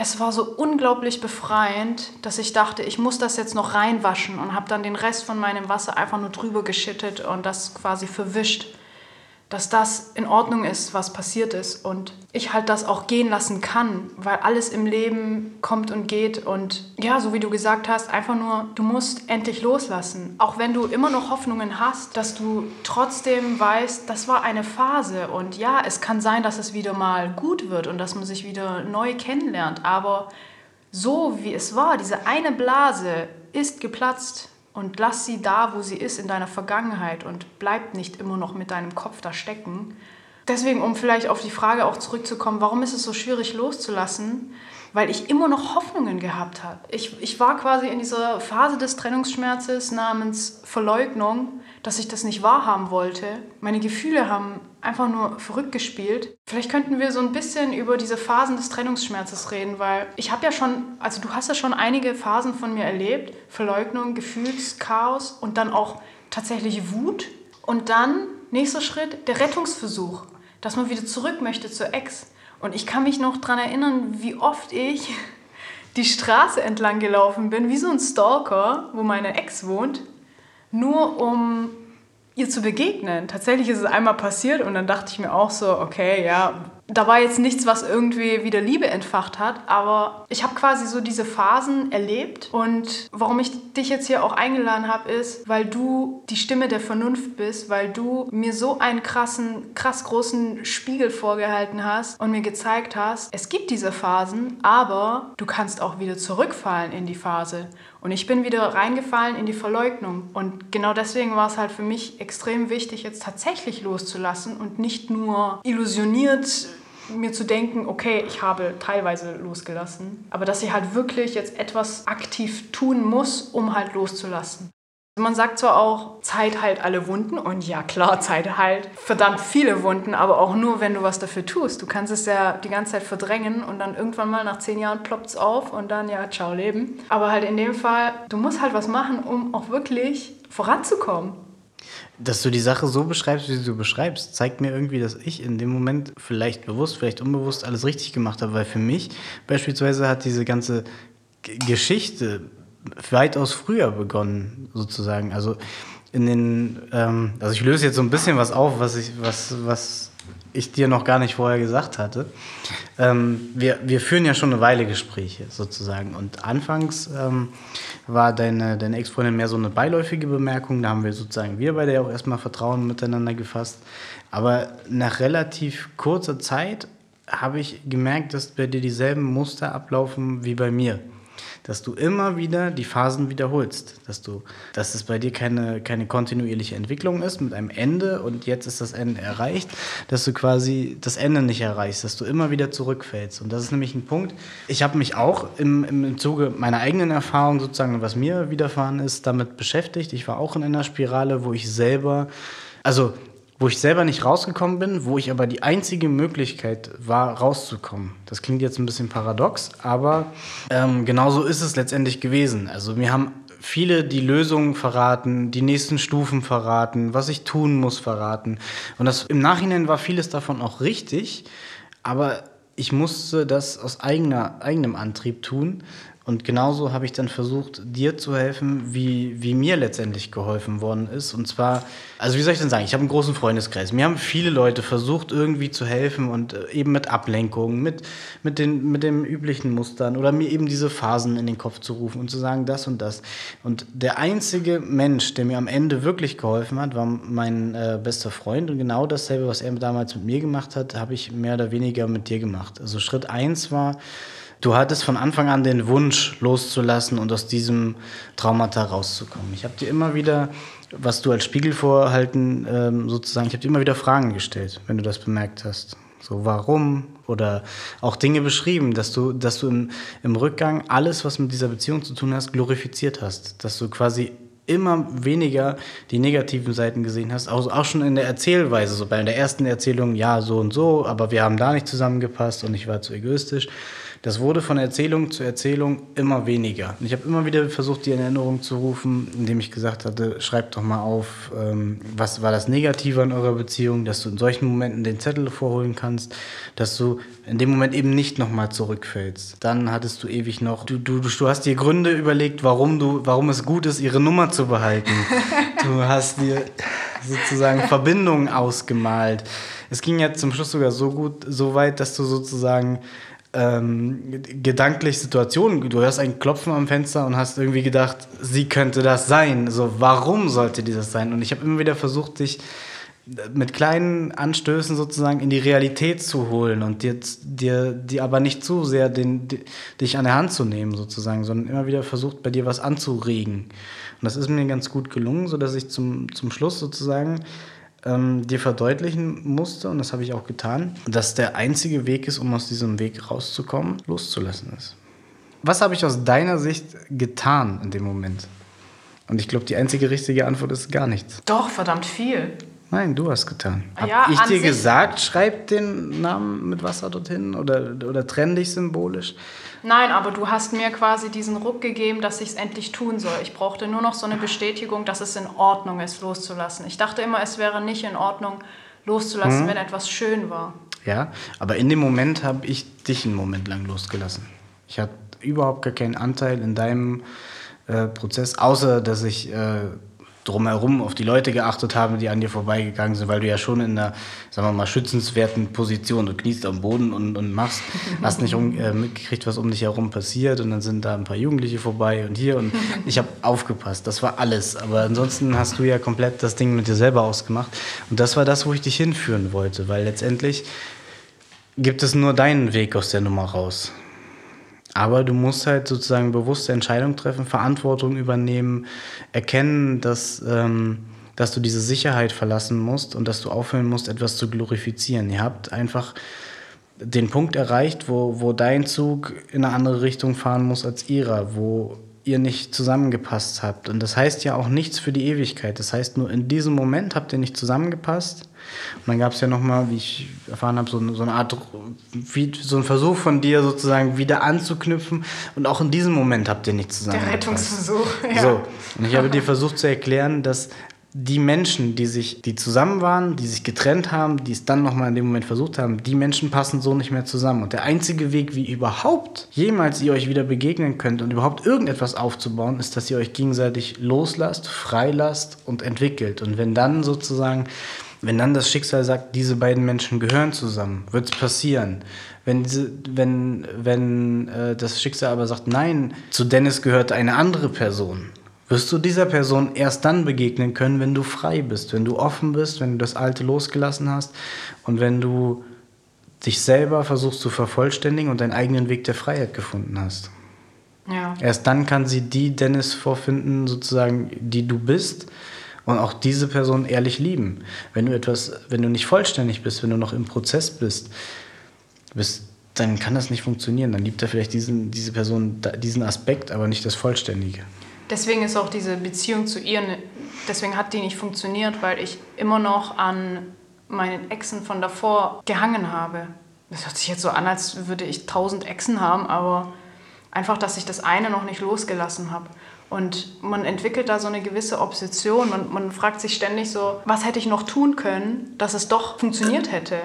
B: es war so unglaublich befreiend, dass ich dachte, ich muss das jetzt noch reinwaschen und habe dann den Rest von meinem Wasser einfach nur drüber geschüttet und das quasi verwischt, dass das in Ordnung ist, was passiert ist und ich halt das auch gehen lassen kann, weil alles im Leben kommt und geht und ja, so wie du gesagt hast, einfach nur, du musst endlich loslassen. Auch wenn du immer noch Hoffnungen hast, dass du trotzdem weißt, das war eine Phase und ja, es kann sein, dass es wieder mal gut wird und dass man sich wieder neu kennenlernt, aber so wie es war, diese eine Blase ist geplatzt und lass sie da, wo sie ist, in deiner Vergangenheit und bleib nicht immer noch mit deinem Kopf da stecken. Deswegen, um vielleicht auf die Frage auch zurückzukommen, warum ist es so schwierig loszulassen? Weil ich immer noch Hoffnungen gehabt habe. Ich, ich war quasi in dieser Phase des Trennungsschmerzes namens Verleugnung, dass ich das nicht wahrhaben wollte. Meine Gefühle haben einfach nur verrückt gespielt. Vielleicht könnten wir so ein bisschen über diese Phasen des Trennungsschmerzes reden, weil ich habe ja schon, also du hast ja schon einige Phasen von mir erlebt. Verleugnung, Gefühlschaos und dann auch tatsächlich Wut. Und dann, nächster Schritt, der Rettungsversuch, dass man wieder zurück möchte zur Ex. Und ich kann mich noch daran erinnern, wie oft ich die Straße entlang gelaufen bin, wie so ein Stalker, wo meine Ex wohnt, nur um ihr zu begegnen. Tatsächlich ist es einmal passiert und dann dachte ich mir auch so, okay, ja, da war jetzt nichts, was irgendwie wieder Liebe entfacht hat, aber ich habe quasi so diese Phasen erlebt und warum ich dich jetzt hier auch eingeladen habe, ist, weil du die Stimme der Vernunft bist, weil du mir so einen krassen, krass großen Spiegel vorgehalten hast und mir gezeigt hast, es gibt diese Phasen, aber du kannst auch wieder zurückfallen in die Phase. Und ich bin wieder reingefallen in die Verleugnung. Und genau deswegen war es halt für mich extrem wichtig, jetzt tatsächlich loszulassen und nicht nur illusioniert mir zu denken, okay, ich habe teilweise losgelassen, aber dass ich halt wirklich jetzt etwas aktiv tun muss, um halt loszulassen. Man sagt zwar auch, Zeit heilt alle Wunden und ja klar, Zeit heilt verdammt viele Wunden, aber auch nur, wenn du was dafür tust. Du kannst es ja die ganze Zeit verdrängen und dann irgendwann mal nach zehn Jahren ploppt es auf und dann ja, ciao Leben. Aber halt in dem Fall, du musst halt was machen, um auch wirklich voranzukommen.
A: Dass du die Sache so beschreibst, wie du beschreibst, zeigt mir irgendwie, dass ich in dem Moment vielleicht bewusst, vielleicht unbewusst alles richtig gemacht habe. Weil für mich beispielsweise hat diese ganze Geschichte weitaus früher begonnen, sozusagen. Also in den, ähm, also ich löse jetzt so ein bisschen was auf, was ich, was, was ich dir noch gar nicht vorher gesagt hatte. Ähm, wir, wir führen ja schon eine Weile Gespräche sozusagen. Und anfangs ähm, war deine, deine Ex-Freundin mehr so eine beiläufige Bemerkung. Da haben wir sozusagen wir beide auch erstmal Vertrauen miteinander gefasst. Aber nach relativ kurzer Zeit habe ich gemerkt, dass bei dir dieselben Muster ablaufen wie bei mir dass du immer wieder die Phasen wiederholst, dass du, dass es bei dir keine, keine kontinuierliche Entwicklung ist mit einem Ende und jetzt ist das Ende erreicht, dass du quasi das Ende nicht erreichst, dass du immer wieder zurückfällst. Und das ist nämlich ein Punkt. Ich habe mich auch im, im Zuge meiner eigenen Erfahrung sozusagen, was mir widerfahren ist, damit beschäftigt. Ich war auch in einer Spirale, wo ich selber, also wo ich selber nicht rausgekommen bin, wo ich aber die einzige Möglichkeit war, rauszukommen. Das klingt jetzt ein bisschen paradox, aber ähm, genauso ist es letztendlich gewesen. Also mir haben viele die Lösungen verraten, die nächsten Stufen verraten, was ich tun muss verraten. Und das im Nachhinein war vieles davon auch richtig, aber ich musste das aus eigener, eigenem Antrieb tun, und genauso habe ich dann versucht, dir zu helfen, wie, wie mir letztendlich geholfen worden ist. Und zwar, also wie soll ich denn sagen, ich habe einen großen Freundeskreis. Mir haben viele Leute versucht, irgendwie zu helfen und äh, eben mit Ablenkungen, mit, mit, den, mit den üblichen Mustern oder mir eben diese Phasen in den Kopf zu rufen und zu sagen, das und das. Und der einzige Mensch, der mir am Ende wirklich geholfen hat, war mein äh, bester Freund. Und genau dasselbe, was er damals mit mir gemacht hat, habe ich mehr oder weniger mit dir gemacht. Also Schritt eins war, Du hattest von Anfang an den Wunsch loszulassen und aus diesem Traumata rauszukommen. Ich habe dir immer wieder, was du als Spiegel vorhalten ähm, sozusagen, ich habe dir immer wieder Fragen gestellt, wenn du das bemerkt hast. So, warum? Oder auch Dinge beschrieben, dass du, dass du im, im Rückgang alles, was mit dieser Beziehung zu tun hast, glorifiziert hast. Dass du quasi immer weniger die negativen Seiten gesehen hast, also auch schon in der Erzählweise, so bei der ersten Erzählung, ja, so und so, aber wir haben da nicht zusammengepasst und ich war zu egoistisch. Das wurde von Erzählung zu Erzählung immer weniger. Und ich habe immer wieder versucht, die in Erinnerung zu rufen, indem ich gesagt hatte, schreibt doch mal auf, ähm, was war das Negative an eurer Beziehung, dass du in solchen Momenten den Zettel vorholen kannst, dass du in dem Moment eben nicht nochmal zurückfällst. Dann hattest du ewig noch, du, du, du hast dir Gründe überlegt, warum, du, warum es gut ist, ihre Nummer zu behalten. du hast dir sozusagen Verbindungen ausgemalt. Es ging ja zum Schluss sogar so gut, so weit, dass du sozusagen ähm, gedanklich Situationen, du hörst ein Klopfen am Fenster und hast irgendwie gedacht, sie könnte das sein. So, warum sollte dieses sein? Und ich habe immer wieder versucht, dich mit kleinen Anstößen sozusagen in die Realität zu holen und dir, dir, dir aber nicht zu sehr den, die, dich an der Hand zu nehmen sozusagen, sondern immer wieder versucht, bei dir was anzuregen. Und das ist mir ganz gut gelungen, sodass ich zum, zum Schluss sozusagen ähm, dir verdeutlichen musste, und das habe ich auch getan, dass der einzige Weg ist, um aus diesem Weg rauszukommen, loszulassen ist. Was habe ich aus deiner Sicht getan in dem Moment? Und ich glaube, die einzige richtige Antwort ist gar nichts.
B: Doch, verdammt viel.
A: Nein, du hast getan.
B: Ja,
A: Hab ich dir gesagt, schreib den Namen mit Wasser dorthin oder, oder trenn dich symbolisch?
B: Nein, aber du hast mir quasi diesen Ruck gegeben, dass ich es endlich tun soll. Ich brauchte nur noch so eine Bestätigung, dass es in Ordnung ist, loszulassen. Ich dachte immer, es wäre nicht in Ordnung, loszulassen, mhm. wenn etwas schön war.
A: Ja, aber in dem Moment habe ich dich einen Moment lang losgelassen. Ich hatte überhaupt gar keinen Anteil in deinem äh, Prozess, außer dass ich äh, drumherum auf die Leute geachtet haben, die an dir vorbeigegangen sind, weil du ja schon in einer, sagen wir mal, schützenswerten Position, du kniest am Boden und, und machst, hast nicht um, äh, mitgekriegt, was um dich herum passiert und dann sind da ein paar Jugendliche vorbei und hier und ich habe aufgepasst, das war alles, aber ansonsten hast du ja komplett das Ding mit dir selber ausgemacht und das war das, wo ich dich hinführen wollte, weil letztendlich gibt es nur deinen Weg aus der Nummer raus. Aber du musst halt sozusagen bewusste Entscheidungen treffen, Verantwortung übernehmen, erkennen, dass, ähm, dass du diese Sicherheit verlassen musst und dass du aufhören musst, etwas zu glorifizieren. Ihr habt einfach den Punkt erreicht, wo, wo dein Zug in eine andere Richtung fahren muss als ihrer, wo ihr nicht zusammengepasst habt. Und das heißt ja auch nichts für die Ewigkeit. Das heißt, nur in diesem Moment habt ihr nicht zusammengepasst. Und dann gab es ja nochmal, wie ich erfahren habe, so, so, eine Art, wie, so ein Versuch von dir sozusagen wieder anzuknüpfen. Und auch in diesem Moment habt ihr nicht zusammengepasst.
B: Der Rettungsversuch, ja.
A: So. Und ich habe dir versucht zu erklären, dass die Menschen, die sich, die zusammen waren, die sich getrennt haben, die es dann nochmal in dem Moment versucht haben, die Menschen passen so nicht mehr zusammen. Und der einzige Weg, wie überhaupt jemals ihr euch wieder begegnen könnt und überhaupt irgendetwas aufzubauen, ist, dass ihr euch gegenseitig loslasst, freilasst und entwickelt. Und wenn dann sozusagen, wenn dann das Schicksal sagt, diese beiden Menschen gehören zusammen, wird es passieren. Wenn, wenn, wenn äh, das Schicksal aber sagt, nein, zu Dennis gehört eine andere Person, wirst du dieser Person erst dann begegnen können, wenn du frei bist, wenn du offen bist, wenn du das Alte losgelassen hast und wenn du dich selber versuchst zu vervollständigen und deinen eigenen Weg der Freiheit gefunden hast. Ja. Erst dann kann sie die Dennis vorfinden, sozusagen, die du bist und auch diese Person ehrlich lieben. Wenn du etwas, wenn du nicht vollständig bist, wenn du noch im Prozess bist, bist dann kann das nicht funktionieren. Dann liebt er vielleicht diesen, diese Person diesen Aspekt, aber nicht das Vollständige.
B: Deswegen ist auch diese Beziehung zu ihr, ne, deswegen hat die nicht funktioniert, weil ich immer noch an meinen Exen von davor gehangen habe. Das hört sich jetzt so an, als würde ich tausend Exen haben, aber einfach, dass ich das eine noch nicht losgelassen habe. Und man entwickelt da so eine gewisse Obsession. Man, man fragt sich ständig so, was hätte ich noch tun können, dass es doch funktioniert hätte.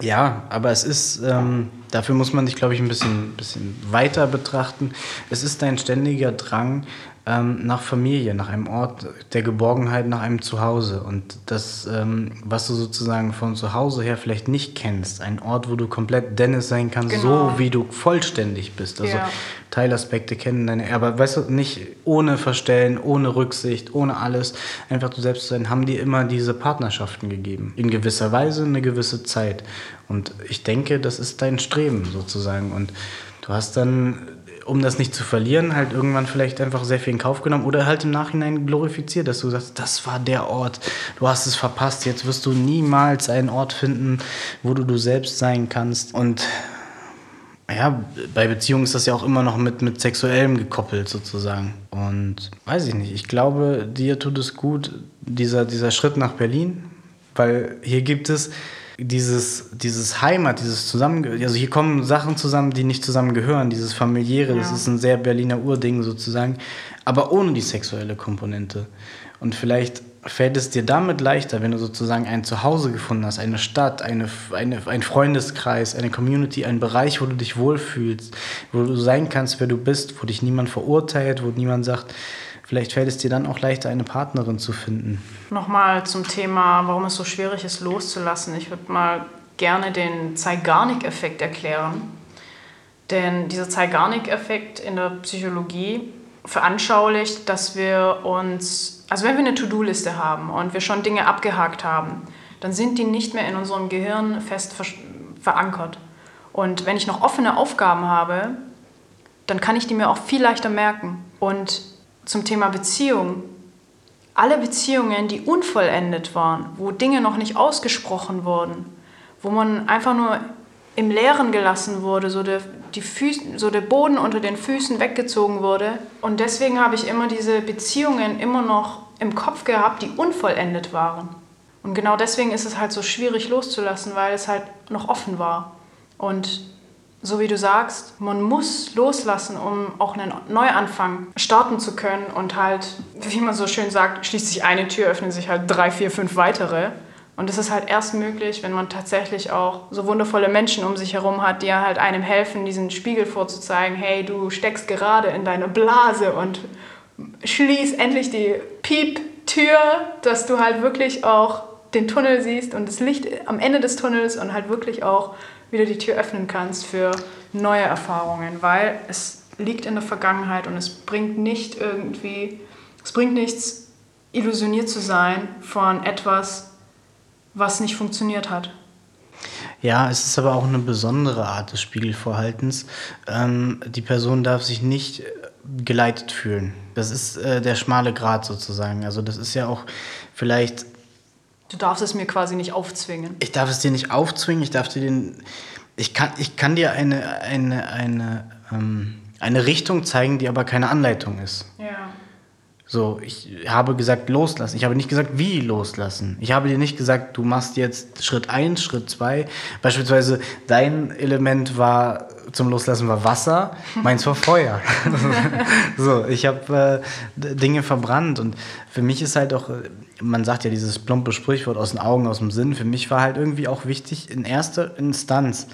A: Ja, aber es ist, ähm, dafür muss man sich, glaube ich, ein bisschen, bisschen weiter betrachten. Es ist ein ständiger Drang ähm, nach Familie, nach einem Ort der Geborgenheit, nach einem Zuhause. Und das, ähm, was du sozusagen von zu Hause her vielleicht nicht kennst, ein Ort, wo du komplett Dennis sein kannst,
B: Genau.
A: so wie du vollständig bist. Also
B: Ja.
A: Teilaspekte kennen deine, aber weißt du, nicht ohne Verstellen, ohne Rücksicht, ohne alles, einfach du selbst zu sein, haben dir immer diese Partnerschaften gegeben. In gewisser Weise, eine gewisse Zeit. Und ich denke, das ist dein Streben sozusagen. Und du hast dann, um das nicht zu verlieren, halt irgendwann vielleicht einfach sehr viel in Kauf genommen oder halt im Nachhinein glorifiziert, dass du sagst, das war der Ort, du hast es verpasst, jetzt wirst du niemals einen Ort finden, wo du du selbst sein kannst. Und ja, bei Beziehungen ist das ja auch immer noch mit, mit Sexuellem gekoppelt sozusagen. Und weiß ich nicht, ich glaube, dir tut es gut, dieser, dieser Schritt nach Berlin, weil hier gibt es dieses, dieses Heimat, dieses Zusammenge... Also hier kommen Sachen zusammen, die nicht zusammengehören, dieses familiäre, das
B: Ja.
A: ist ein sehr Berliner Urding sozusagen, aber ohne die sexuelle Komponente. Und vielleicht fällt es dir damit leichter, wenn du sozusagen ein Zuhause gefunden hast, eine Stadt, eine, eine, ein Freundeskreis, eine Community, einen Bereich, wo du dich wohlfühlst, wo du sein kannst, wer du bist, wo dich niemand verurteilt, wo niemand sagt, vielleicht fällt es dir dann auch leichter, eine Partnerin zu finden.
B: Nochmal zum Thema, warum es so schwierig ist, loszulassen. Ich würde mal gerne den Zeigarnik-Effekt erklären. Denn dieser Zeigarnik-Effekt in der Psychologie veranschaulicht, dass wir uns, also wenn wir eine To-Do-Liste haben und wir schon Dinge abgehakt haben, dann sind die nicht mehr in unserem Gehirn fest ver verankert. Und wenn ich noch offene Aufgaben habe, dann kann ich die mir auch viel leichter merken. Und zum Thema Beziehung, alle Beziehungen, die unvollendet waren, wo Dinge noch nicht ausgesprochen wurden, wo man einfach nur im Leeren gelassen wurde, so der, die Füße, so der Boden unter den Füßen weggezogen wurde. Und deswegen habe ich immer diese Beziehungen immer noch im Kopf gehabt, die unvollendet waren. Und genau deswegen ist es halt so schwierig loszulassen, weil es halt noch offen war. Und so wie du sagst, man muss loslassen, um auch einen Neuanfang starten zu können und halt, wie man so schön sagt, schließt sich eine Tür, öffnen sich halt drei, vier, fünf weitere. Und das ist halt erst möglich, wenn man tatsächlich auch so wundervolle Menschen um sich herum hat, die halt einem helfen, diesen Spiegel vorzuzeigen, hey, du steckst gerade in deiner Blase und schließ endlich die Piep-Tür, dass du halt wirklich auch den Tunnel siehst und das Licht am Ende des Tunnels und halt wirklich auch wieder die Tür öffnen kannst für neue Erfahrungen, weil es liegt in der Vergangenheit und es bringt nicht irgendwie, es bringt nichts, illusioniert zu sein von etwas, was nicht funktioniert hat.
A: Ja, es ist aber auch eine besondere Art des Spiegelvorhaltens. Ähm, die Person darf sich nicht äh, geleitet fühlen. Das ist äh, der schmale Grat sozusagen. Also das ist ja auch vielleicht
B: Du darfst es mir quasi nicht aufzwingen.
A: ich darf es dir nicht aufzwingen, ich darf dir den. Ich kann, ich kann dir eine, eine, eine, ähm, eine Richtung zeigen, die aber keine Anleitung ist.
B: Ja.
A: So, ich habe gesagt, loslassen. Ich habe nicht gesagt, wie loslassen. Ich habe dir nicht gesagt, du machst jetzt Schritt 1, Schritt 2. Beispielsweise dein Element war zum Loslassen war Wasser, meins war Feuer. so, ich habe äh, Dinge verbrannt und für mich ist halt auch, man sagt ja dieses plumpe Sprichwort aus den Augen, aus dem Sinn, für mich war halt irgendwie auch wichtig in erster Instanz,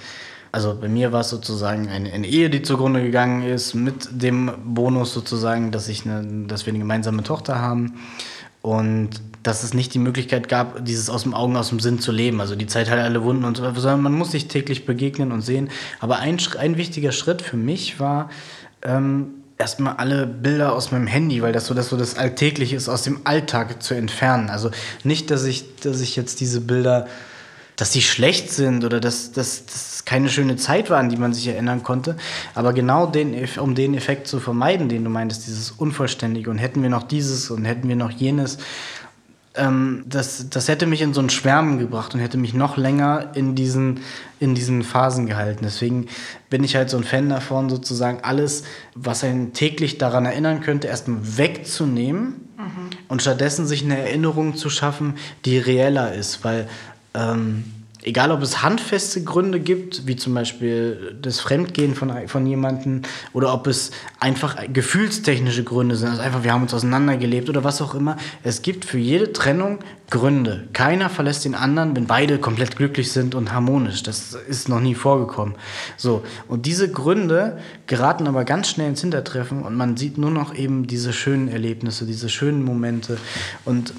A: also bei mir war es sozusagen eine, eine Ehe, die zugrunde gegangen ist, mit dem Bonus sozusagen, dass, ich eine, dass wir eine gemeinsame Tochter haben und dass es nicht die Möglichkeit gab, dieses aus dem Augen, aus dem Sinn zu leben. Also die Zeit hat alle Wunden und so weiter, sondern man muss sich täglich begegnen und sehen. Aber ein, ein wichtiger Schritt für mich war, ähm, erstmal alle Bilder aus meinem Handy, weil das so das, so das Alltägliche ist, aus dem Alltag zu entfernen. Also nicht, dass ich, dass ich jetzt diese Bilder dass sie schlecht sind oder dass das keine schöne Zeit war, an die man sich erinnern konnte. Aber genau den, um den Effekt zu vermeiden, den du meintest, dieses Unvollständige und hätten wir noch dieses und hätten wir noch jenes, ähm, das, das hätte mich in so ein Schwärmen gebracht und hätte mich noch länger in diesen, in diesen Phasen gehalten. Deswegen bin ich halt so ein Fan davon, sozusagen alles, was einen täglich daran erinnern könnte, erstmal wegzunehmen und stattdessen sich eine Erinnerung zu schaffen, die reeller ist. Weil ähm, egal ob es handfeste Gründe gibt, wie zum Beispiel das Fremdgehen von, von jemandem, oder ob es einfach gefühlstechnische Gründe sind, also einfach wir haben uns auseinandergelebt oder was auch immer. Es gibt für jede Trennung Gründe. Keiner verlässt den anderen, wenn beide komplett glücklich sind und harmonisch. Das ist noch nie vorgekommen. So, und diese Gründe geraten aber ganz schnell ins Hintertreffen und man sieht nur noch eben diese schönen Erlebnisse, diese schönen Momente. Und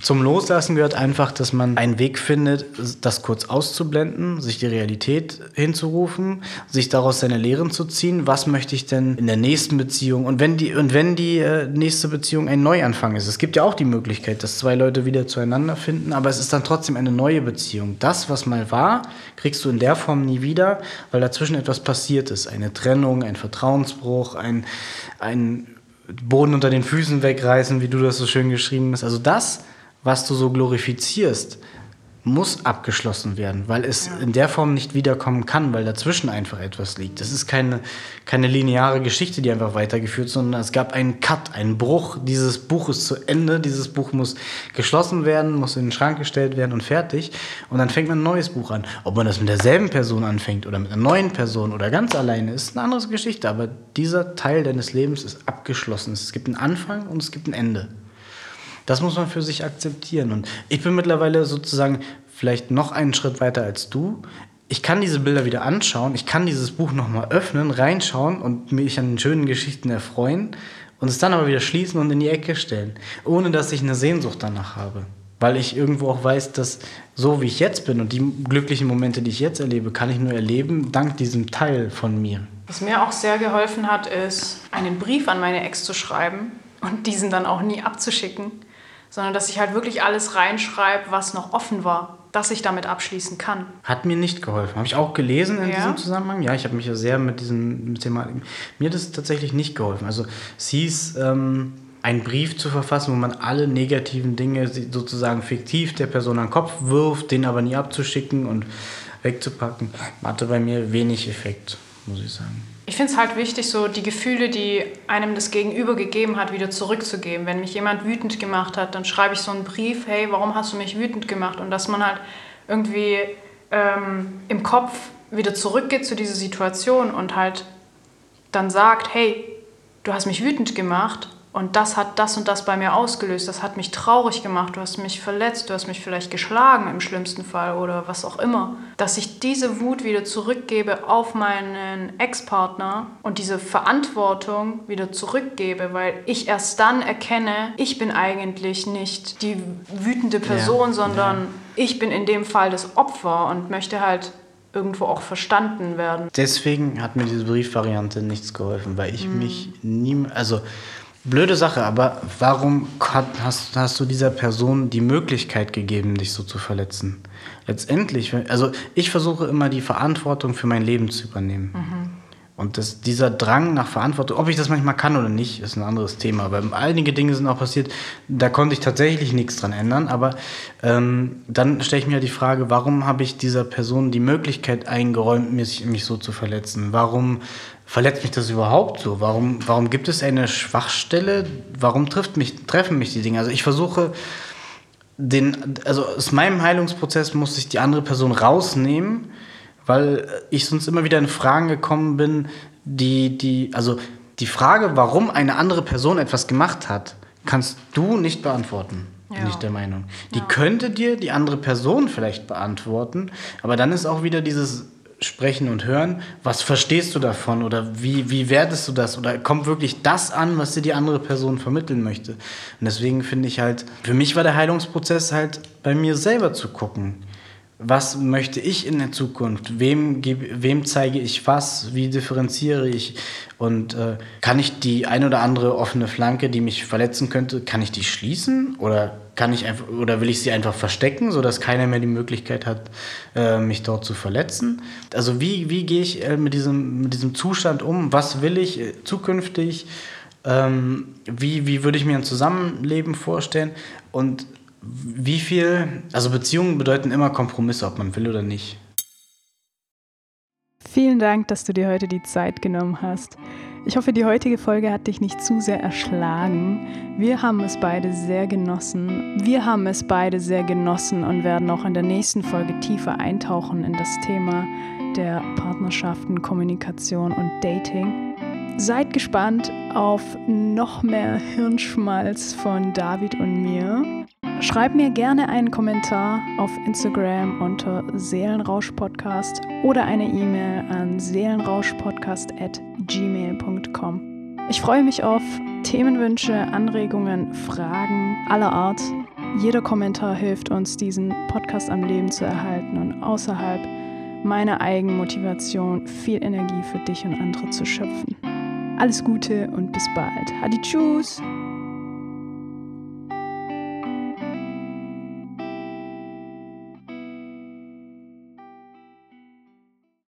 A: zum Loslassen gehört einfach, dass man einen Weg findet, das kurz auszublenden, sich die Realität hinzurufen, sich daraus seine Lehren zu ziehen. Was möchte ich denn in der nächsten Beziehung? Und wenn die, und wenn die äh, nächste Beziehung ein Neuanfang ist, es gibt ja auch die Möglichkeit, dass zwei Leute wieder zueinander finden, aber es ist dann trotzdem eine neue Beziehung. Das, was mal war, kriegst du in der Form nie wieder, weil dazwischen etwas passiert ist. Eine Trennung, ein Vertrauensbruch, ein, ein Boden unter den Füßen wegreißen, wie du das so schön geschrieben hast. Also das was du so glorifizierst, muss abgeschlossen werden, weil es ja. in der Form nicht wiederkommen kann, weil dazwischen einfach etwas liegt. Das ist keine, keine lineare Geschichte, die einfach weitergeführt, sondern es gab einen Cut, einen Bruch. Dieses Buch ist zu Ende, dieses Buch muss geschlossen werden, muss in den Schrank gestellt werden und fertig. Und dann fängt man ein neues Buch an. Ob man das mit derselben Person anfängt oder mit einer neuen Person oder ganz alleine, ist eine andere Geschichte. Aber dieser Teil deines Lebens ist abgeschlossen. Es gibt einen Anfang und es gibt ein Ende. Das muss man für sich akzeptieren. Und ich bin mittlerweile sozusagen vielleicht noch einen Schritt weiter als du. Ich kann diese Bilder wieder anschauen, ich kann dieses Buch nochmal öffnen, reinschauen und mich an den schönen Geschichten erfreuen und es dann aber wieder schließen und in die Ecke stellen, ohne dass ich eine Sehnsucht danach habe. Weil ich irgendwo auch weiß, dass so wie ich jetzt bin und die glücklichen Momente, die ich jetzt erlebe, kann ich nur erleben dank diesem Teil von mir.
B: Was mir auch sehr geholfen hat, ist, einen Brief an meine Ex zu schreiben und diesen dann auch nie abzuschicken sondern dass ich halt wirklich alles reinschreibe, was noch offen war, dass ich damit abschließen kann.
A: Hat mir nicht geholfen. Habe ich auch gelesen in ja. diesem Zusammenhang. Ja, ich habe mich ja sehr mit diesem Thema. Mir hat es tatsächlich nicht geholfen. Also es hieß, ähm, einen Brief zu verfassen, wo man alle negativen Dinge sozusagen fiktiv der Person an den Kopf wirft, den aber nie abzuschicken und wegzupacken, hatte bei mir wenig Effekt, muss ich sagen
B: ich finde es halt wichtig, so die Gefühle, die einem das Gegenüber gegeben hat, wieder zurückzugeben. Wenn mich jemand wütend gemacht hat, dann schreibe ich so einen Brief, hey, warum hast du mich wütend gemacht? Und dass man halt irgendwie ähm, im Kopf wieder zurückgeht zu dieser Situation und halt dann sagt, hey, du hast mich wütend gemacht und das hat das und das bei mir ausgelöst. Das hat mich traurig gemacht. Du hast mich verletzt. Du hast mich vielleicht geschlagen im schlimmsten Fall oder was auch immer. Dass ich diese Wut wieder zurückgebe auf meinen Ex-Partner und diese Verantwortung wieder zurückgebe, weil ich erst dann erkenne, ich bin eigentlich nicht die wütende Person, ja, sondern ja. ich bin in dem Fall das Opfer und möchte halt irgendwo auch verstanden werden.
A: Deswegen hat mir diese Briefvariante nichts geholfen, weil ich mhm. mich nie, also Blöde Sache, aber warum hast, hast du dieser Person die Möglichkeit gegeben, dich so zu verletzen? Letztendlich, also ich versuche immer die Verantwortung für mein Leben zu übernehmen. Mhm. Und das, dieser Drang nach Verantwortung, ob ich das manchmal kann oder nicht, ist ein anderes Thema. Aber einige Dinge sind auch passiert, da konnte ich tatsächlich nichts dran ändern. Aber ähm, dann stelle ich mir die Frage, warum habe ich dieser Person die Möglichkeit eingeräumt, mich, mich so zu verletzen? Warum verletzt mich das überhaupt so? Warum, warum gibt es eine Schwachstelle? Warum trifft mich, treffen mich die Dinge? Also ich versuche, den, also aus meinem Heilungsprozess muss ich die andere Person rausnehmen, weil ich sonst immer wieder in Fragen gekommen bin, die, die, also die Frage, warum eine andere Person etwas gemacht hat, kannst du nicht beantworten. Ja. Bin ich der Meinung. Die ja. könnte dir die andere Person vielleicht beantworten, aber dann ist auch wieder dieses Sprechen und Hören, was verstehst du davon oder wie, wie wertest du das? Oder kommt wirklich das an, was dir die andere Person vermitteln möchte? Und deswegen finde ich halt, für mich war der Heilungsprozess halt bei mir selber zu gucken was möchte ich in der Zukunft? Wem, wem zeige ich was? Wie differenziere ich? Und äh, kann ich die ein oder andere offene Flanke, die mich verletzen könnte, kann ich die schließen? Oder, kann ich einfach, oder will ich sie einfach verstecken, sodass keiner mehr die Möglichkeit hat, äh, mich dort zu verletzen? Also wie, wie gehe ich äh, mit, diesem, mit diesem Zustand um? Was will ich äh, zukünftig? Ähm, wie, wie würde ich mir ein Zusammenleben vorstellen? Und wie viel, also Beziehungen bedeuten immer Kompromisse, ob man will oder nicht.
B: Vielen Dank, dass du dir heute die Zeit genommen hast. Ich hoffe, die heutige Folge hat dich nicht zu sehr erschlagen. Wir haben es beide sehr genossen. Wir haben es beide sehr genossen und werden auch in der nächsten Folge tiefer eintauchen in das Thema der Partnerschaften, Kommunikation und Dating. Seid gespannt auf noch mehr Hirnschmalz von David und mir. Schreib mir gerne einen Kommentar auf Instagram unter Seelenrausch Podcast oder eine E-Mail an seelenrauschpodcast@gmail.com. Ich freue mich auf Themenwünsche, Anregungen, Fragen aller Art. Jeder Kommentar hilft uns, diesen Podcast am Leben zu erhalten und außerhalb meiner Eigenmotivation viel Energie für dich und andere zu schöpfen. Alles Gute und bis bald. Hadi tschüss!